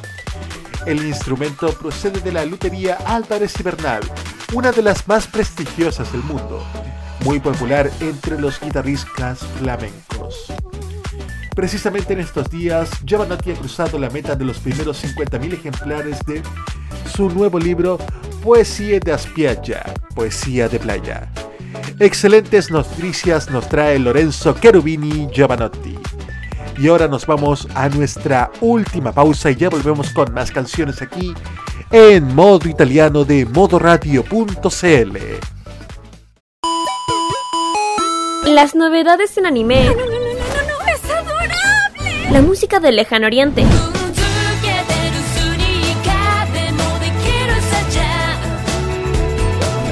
[SPEAKER 1] El instrumento procede de la lutería Álvarez y una de las más prestigiosas del mundo, muy popular entre los guitarristas flamencos. Precisamente en estos días, Giovanotti ha cruzado la meta de los primeros 50.000 ejemplares de su nuevo libro Poesía de Aspiaggia, Poesía de Playa. Excelentes noticias nos trae Lorenzo Cherubini Giovanotti. Y ahora nos vamos a nuestra última pausa y ya volvemos con más canciones aquí en modo italiano de modoradio.cl.
[SPEAKER 21] Las novedades en anime.
[SPEAKER 12] ¡Es adorable!
[SPEAKER 21] La música del lejano oriente.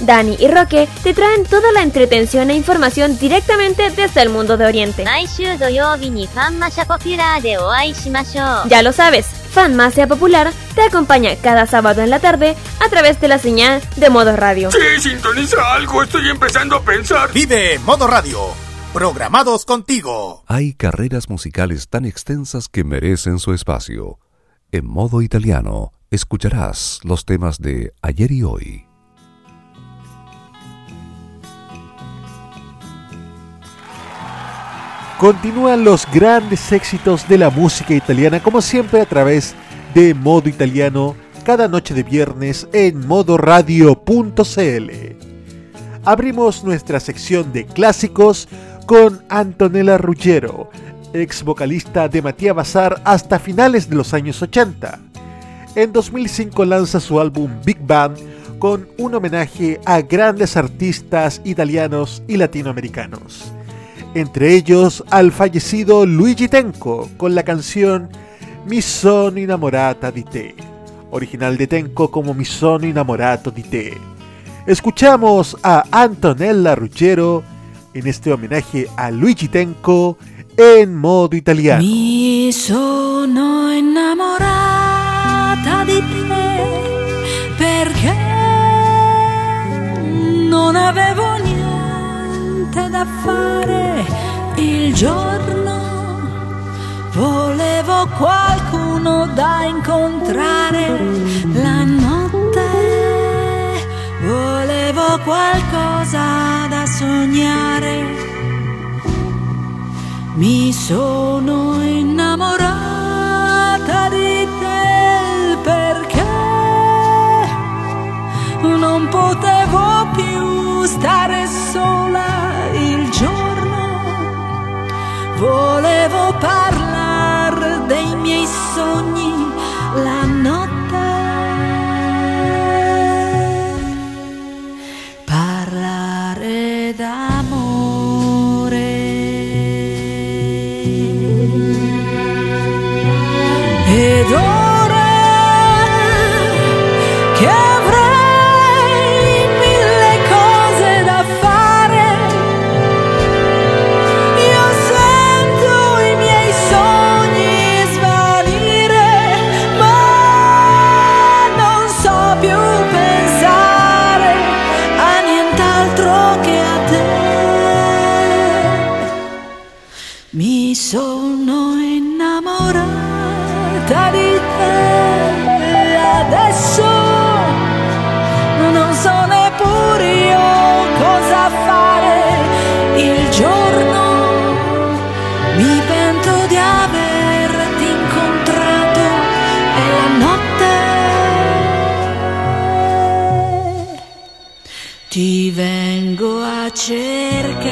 [SPEAKER 21] Dani y Roque te traen toda la entretención e información directamente desde el mundo de Oriente. Ya lo sabes, Fanmacia Popular te acompaña cada sábado en la tarde a través de la señal de Modo Radio.
[SPEAKER 9] Sí, sintoniza algo, estoy empezando a pensar.
[SPEAKER 14] Vive Modo Radio. Programados contigo.
[SPEAKER 15] Hay carreras musicales tan extensas que merecen su espacio. En modo italiano, escucharás los temas de ayer y hoy.
[SPEAKER 1] Continúan los grandes éxitos de la música italiana, como siempre a través de Modo Italiano, cada noche de viernes en modoradio.cl. Abrimos nuestra sección de clásicos con Antonella Ruggiero, ex vocalista de Matías Bazar hasta finales de los años 80. En 2005 lanza su álbum Big Band con un homenaje a grandes artistas italianos y latinoamericanos. Entre ellos al fallecido Luigi Tenco con la canción Mi sono innamorata di te, original de Tenco como Mi sono innamorato di te. Escuchamos a Antonella Ruggiero en este homenaje a Luigi Tenco en modo italiano.
[SPEAKER 8] Mi sono innamorata di te non avevo niente da fare il giorno. Volevo qualcuno da incontrare la notte. Volevo qualcosa da sognare. Mi sono innamorata di te perché non potevo più stare sola volevo parlare dei miei sogni ti vengo a cercare.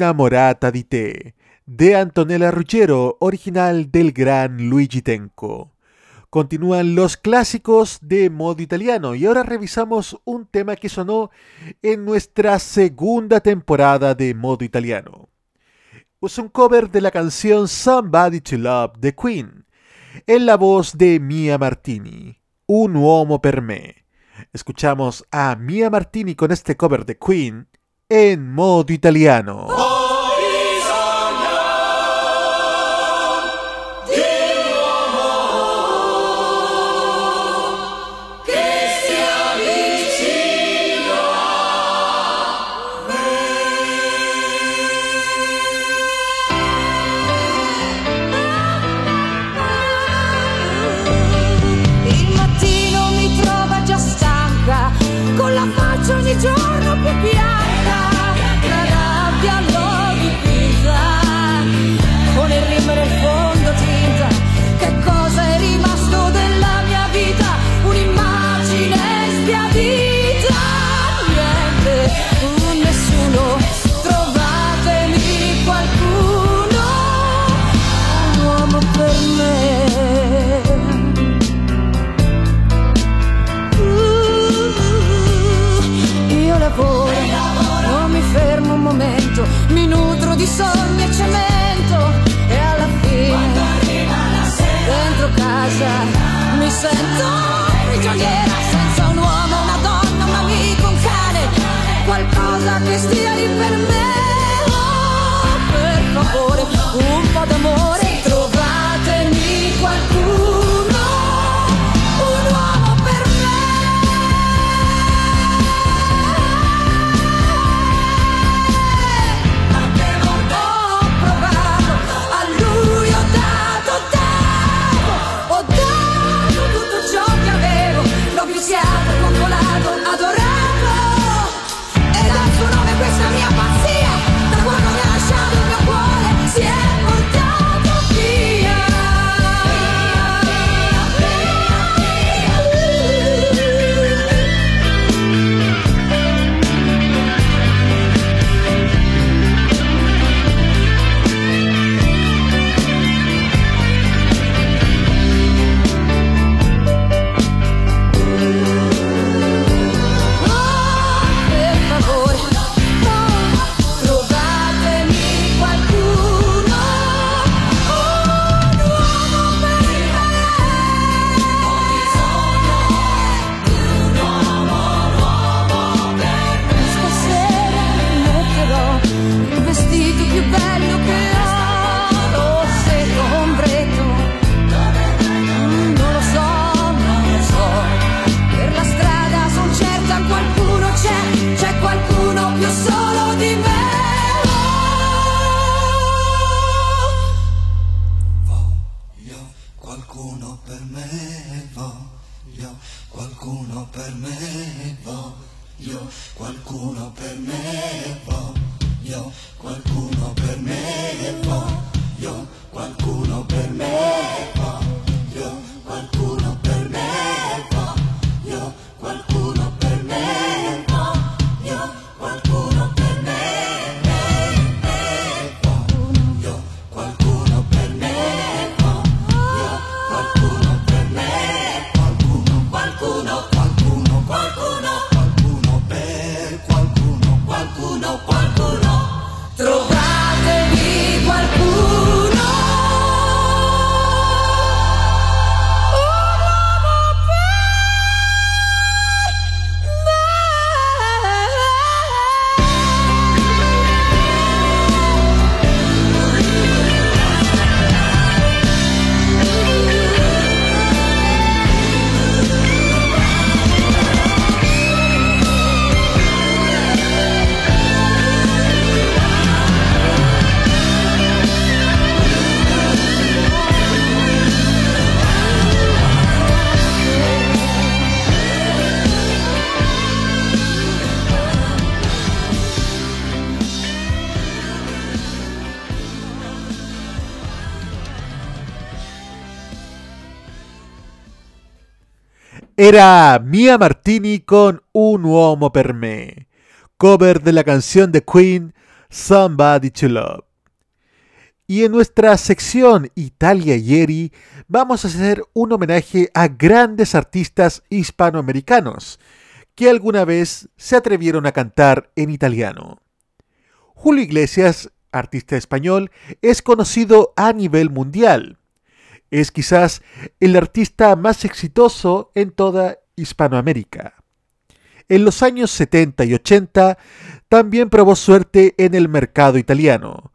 [SPEAKER 8] Innamorata di te,
[SPEAKER 1] de Antonella Ruggiero, original del gran Luigi Tenco. Continúan los clásicos de modo italiano y ahora revisamos un tema que sonó en nuestra segunda temporada de modo italiano. Es un cover de la canción Somebody to Love de Queen, en la voz de Mia Martini, Un uomo per me. Escuchamos a Mia Martini con este cover de Queen en modo italiano.
[SPEAKER 16] 分动
[SPEAKER 1] Era Mia Martini con Un uomo per me, cover de la canción de Queen Somebody to Love. Y en nuestra sección Italia Ieri vamos a hacer un homenaje a grandes artistas hispanoamericanos que alguna vez se atrevieron a cantar en italiano. Julio Iglesias, artista español, es conocido a nivel mundial. Es quizás el artista más exitoso en toda Hispanoamérica. En los años 70 y 80 también probó suerte en el mercado italiano,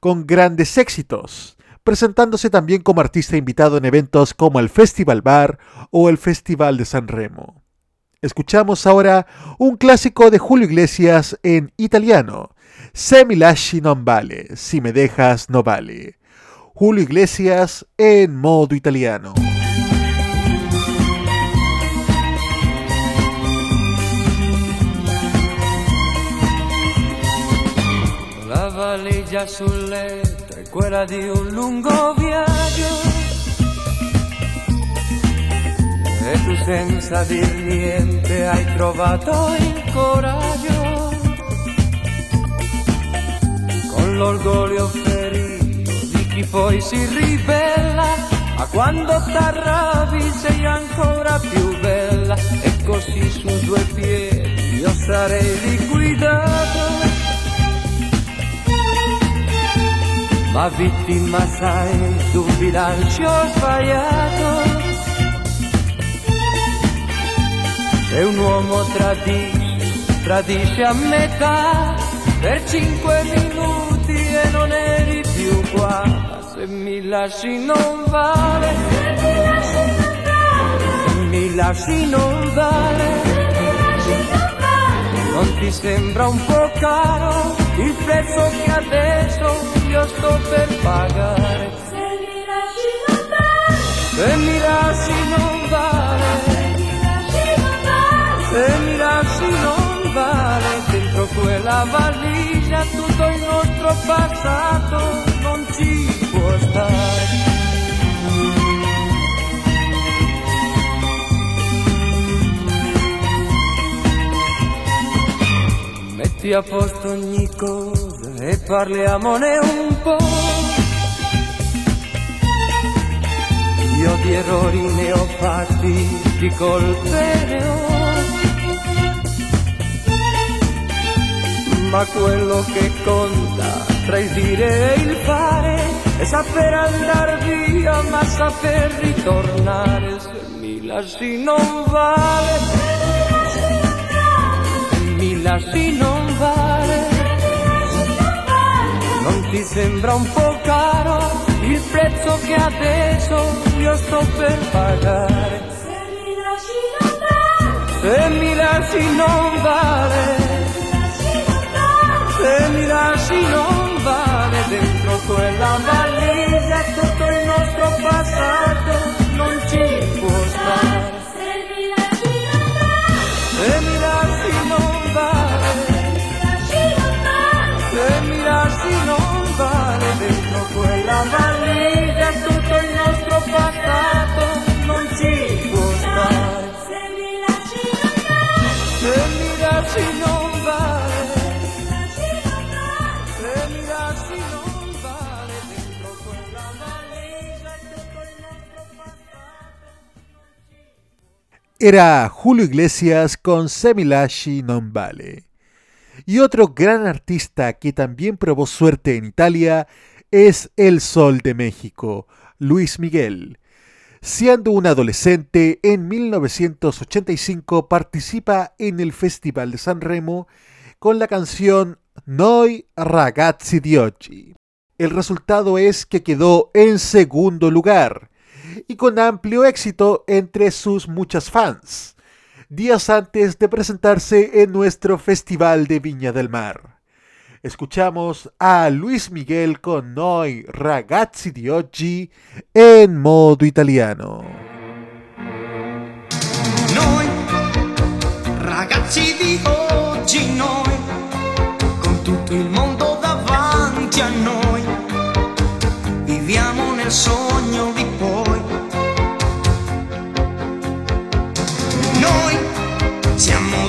[SPEAKER 1] con grandes éxitos, presentándose también como artista invitado en eventos como el Festival Bar o el Festival de San Remo. Escuchamos ahora un clásico de Julio Iglesias en italiano, Se mi lasci non vale, si me dejas no vale. Julio Iglesias en modo italiano.
[SPEAKER 22] La valigia sul letto è di un lungo viaggio. E tu senza dir niente hai trovato il coraggio. Con l'orgoglio chi poi si ribella. Ma quando t'arrabbi sei ancora più bella. E così su due piedi io sarei liquidato. ma vittima sai d'un bilancio sbagliato. Se un uomo tradisce, tradisce a metà per cinque minuti e non qua. Se mi lasci non vale, se mi lasci non vale. Non ti sembra un po' caro il prezzo che adesso io sto per pagare? Se mi lasci non vale, se mi lasci non vale, se mi lasci non vale, dentro quella valigia tutto il nostro passato non ci può stare. Metti a posto ogni cosa e parliamone un po'. Io di errori ne ho fatti, di colpe ne ho. Ma quello che conta tra il e fare è saper andare via, ma saper ritornare. Se mi lasci non vale, se mi lasci non vale. Non ti sembra un po' caro il prezzo che adesso io sto per pagare? Se mi lasci non vale, me destrozó la valigia tutto il nostro passato non ci può stare se mi lasci se mi non vale. Se mi non vale. Dentro quella valigia tutto il nostro passato non ci può stare se mi lasci andare se mi lasci non
[SPEAKER 1] Era Julio Iglesias con Semilashi non vale. Y otro gran artista que también probó suerte en Italia es el Sol de México, Luis Miguel. Siendo un adolescente, en 1985 participa en el Festival de San Remo con la canción Noi ragazzi di oggi. El resultado es que quedó en segundo lugar y con amplio éxito entre sus muchas fans, días antes de presentarse en nuestro Festival de Viña del Mar. Escuchamos a Luis Miguel con Noi ragazzi di oggi en modo italiano.
[SPEAKER 18] Noi ragazzi di oggi, noi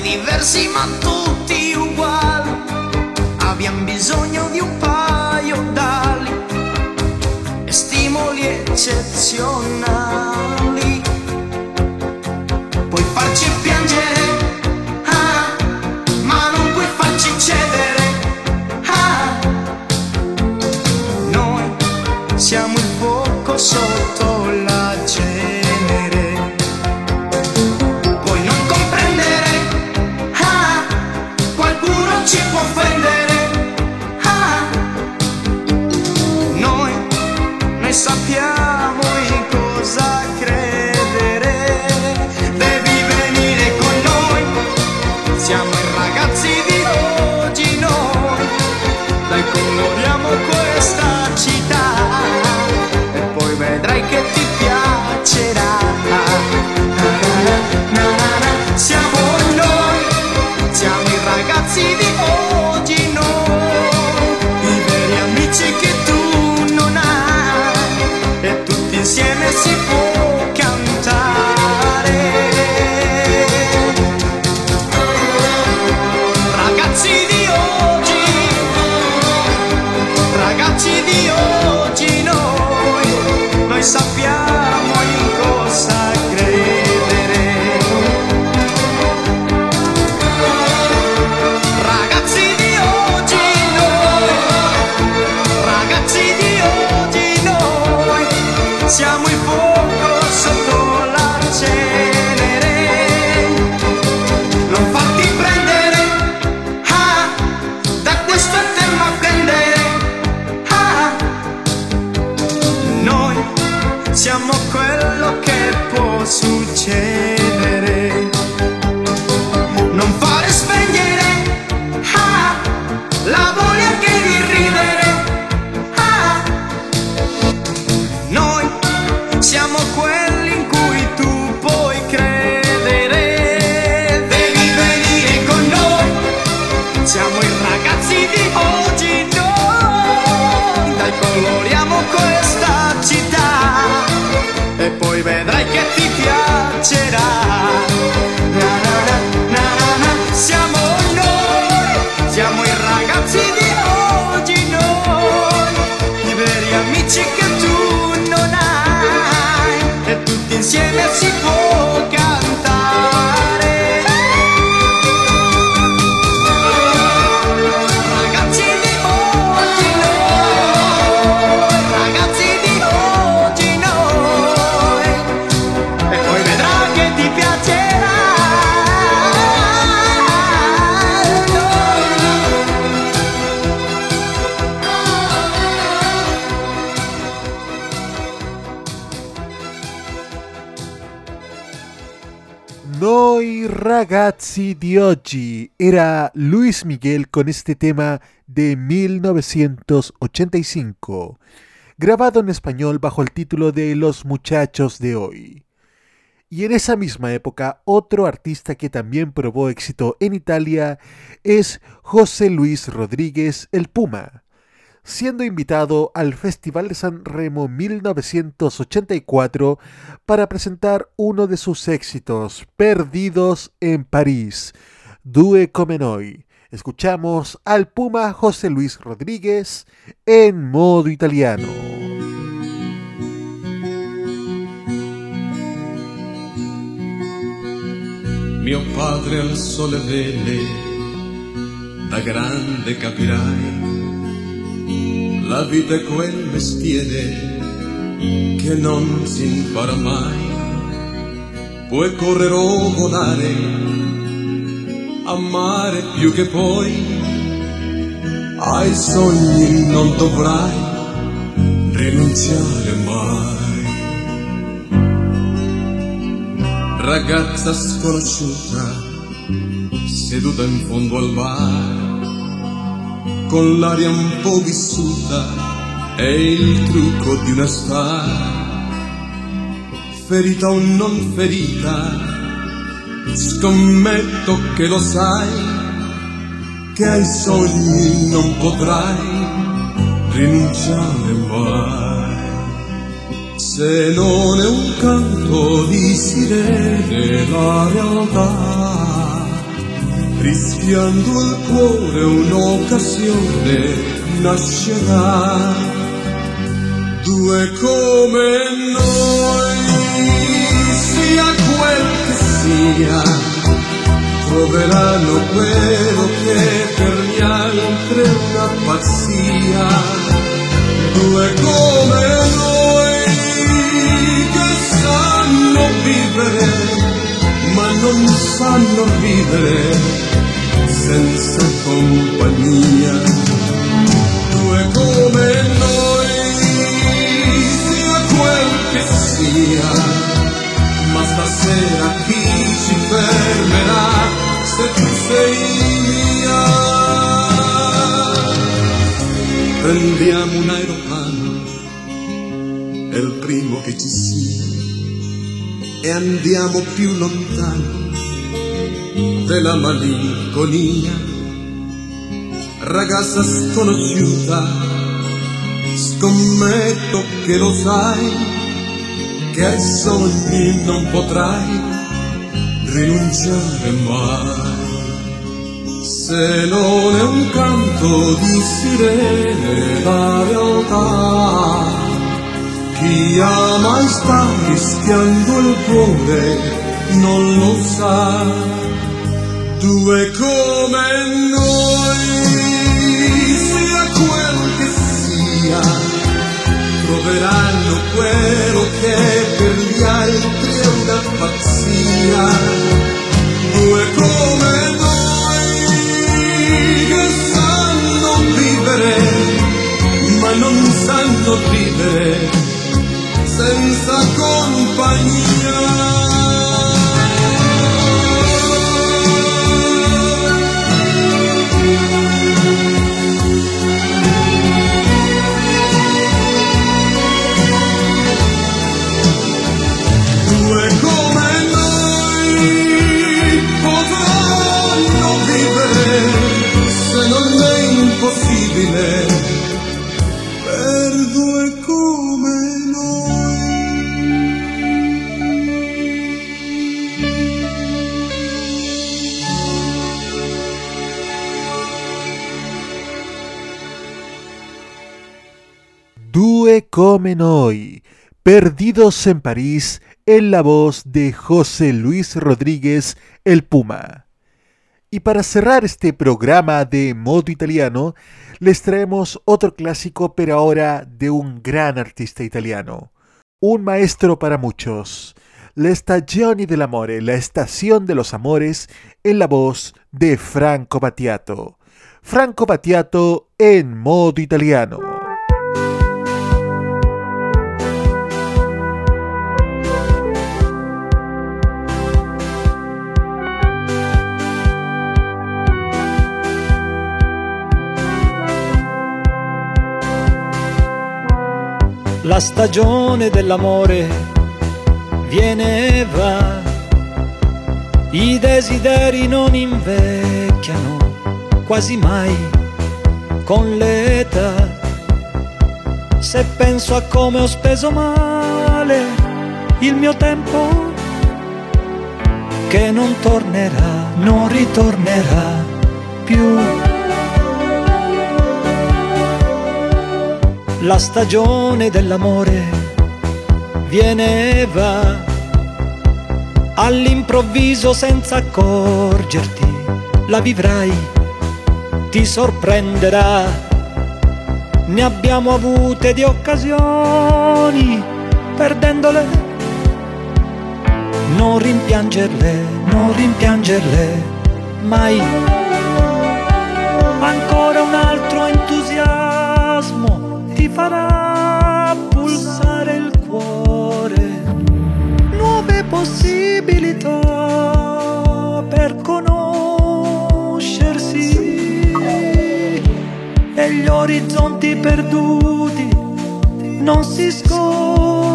[SPEAKER 18] diversi ma tutti uguali, abbiamo bisogno di un paio d'ali e stimoli eccezionali. Puoi farci piangere, ragazzi di oggi
[SPEAKER 1] era Luis Miguel con este tema de 1985, grabado en español bajo el título de Los muchachos de hoy. Y en esa misma época, otro artista que también probó éxito en Italia es José Luis Rodríguez el Puma, siendo invitado al Festival de San Remo 1984 para presentar uno de sus éxitos, Perdidos en París, Due come noi. Escuchamos al Puma José Luis Rodríguez en modo italiano.
[SPEAKER 3] mio padre al sole vele, da grande capirai, la vita è quel mestiere che non si impara mai, puoi correre o volare, amare più che poi, ai sogni non dovrai rinunciare mai. Ragazza sconosciuta, seduta in fondo al bar, con l'aria un po' vissuta, è il trucco di una star. Ferita o non ferita, scommetto che lo sai, che ai sogni non potrai rinunciare mai. Se non è un canto di sirene la realtà, rischiando il cuore un'occasione nascerà. Due come noi, sia quel che sia, troveranno quello che per gli altri è una pazzia. Due come noi che sanno vivere, non sanno vivere senza compagnia. Due come noi, sia quel che sia, ma stasera chi ci fermerà se tu sei mia? Prendiamo un aeroplano, è il primo che ci sia, e andiamo più lontano della malinconia. Ragazza sconosciuta, scommetto che lo sai, che ai sogni non potrai rinunciare mai. Se non è un canto di sirene la realtà, chi ama e sta rischiando il cuore non lo sa. Due come noi, sia quel che sia, troveranno quello che per gli altri è una pazzia. Due come noi che sanno vivere, ma non sanno vivere senza compagnia. Due come noi,
[SPEAKER 1] perdidos en París, en la voz de José Luis Rodríguez, el Puma. Y para cerrar este programa de modo italiano, les traemos otro clásico, pero ahora de un gran artista italiano, un maestro para muchos, La Stagioni dell'Amore, la estación de los amores, en la voz de Franco Battiato. Franco Battiato en modo italiano.
[SPEAKER 23] La stagione dell'amore viene e va, i desideri non invecchiano quasi mai con l'età. Se penso a come ho speso male il mio tempo, che non tornerà, non ritornerà più. La stagione dell'amore viene e va, all'improvviso senza accorgerti, la vivrai, ti sorprenderà. Ne abbiamo avute di occasioni, perdendole. Non rimpiangerle, non rimpiangerle, mai. Ancora un altro entusiasmo ti farà pulsare il cuore. Nuove possibilità per conoscersi e gli orizzonti perduti non si scordano.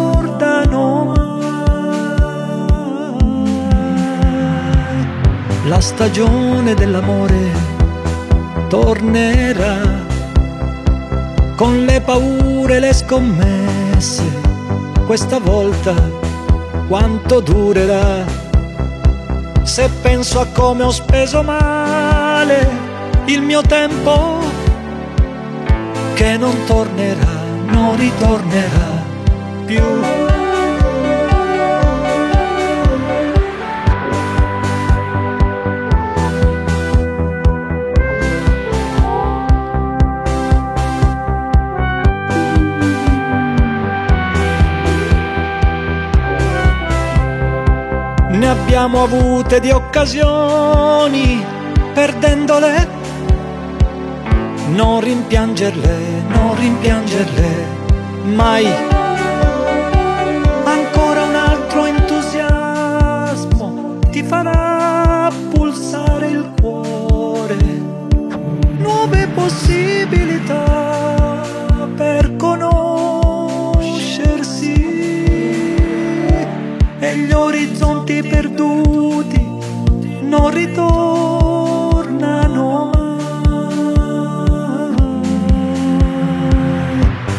[SPEAKER 23] La stagione dell'amore tornerà con le paure e le scommesse. Questa volta quanto durerà? Se penso a come ho speso male il mio tempo, che non tornerà, non ritornerà abbiamo avute di occasioni, perdendole. Non rimpiangerle, non rimpiangerle, mai. Ritornano mai.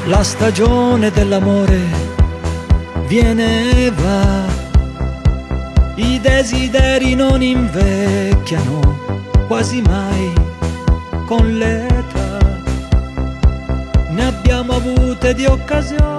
[SPEAKER 23] La stagione dell'amore viene e va, i desideri non invecchiano quasi mai con l'età. Ne abbiamo avute di occasioni,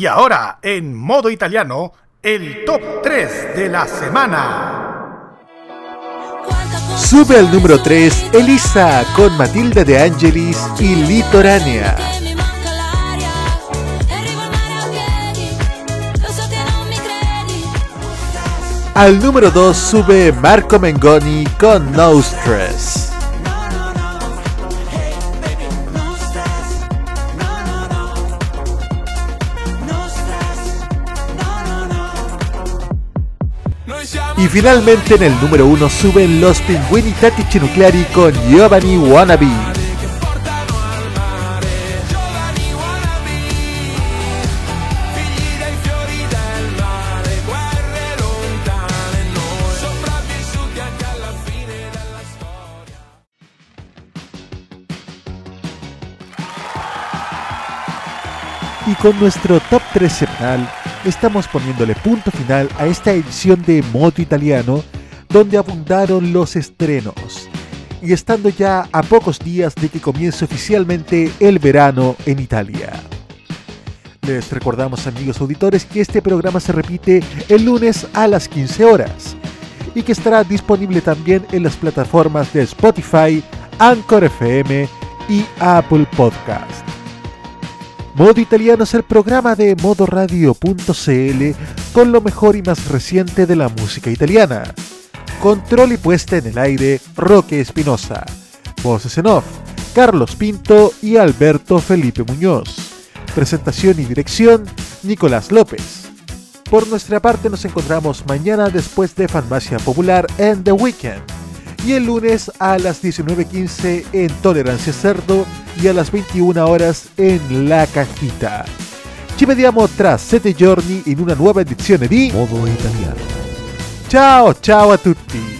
[SPEAKER 14] Y ahora, en modo italiano, el top 3 de la semana.
[SPEAKER 1] Sube al número 3 Elisa con Matilda de Angelis y Litoránea. Al número 2 sube Marco Mengoni con No Stress. Y finalmente en el número 1 suben los Pinguini Tattici Nucleari con Giovanni Wannabe. Y con nuestro top 3 semanal estamos poniéndole punto final a esta edición de Moto Italiano donde abundaron los estrenos. Y estando ya a pocos días de que comience oficialmente el verano en Italia. Les recordamos amigos auditores que este programa se repite el lunes a las 15 horas y que estará disponible también en las plataformas de Spotify, Anchor FM y Apple Podcast. Modo Italiano es el programa de modoradio.cl con lo mejor y más reciente de la música italiana. Control y puesta en el aire, Roque Espinosa. Voces en off, Carlos Pinto y Alberto Felipe Muñoz. Presentación y dirección, Nicolás López. Por nuestra parte nos encontramos mañana después de Farmacia Popular en The Weekend y el lunes a las 19.15 en Tolerancia Cerdo y a las 21 horas en La Cajita. Ci vediamo tra 7 giorni in una nuova edizione di
[SPEAKER 15] Modo Italiano.
[SPEAKER 1] Ciao ciao a tutti!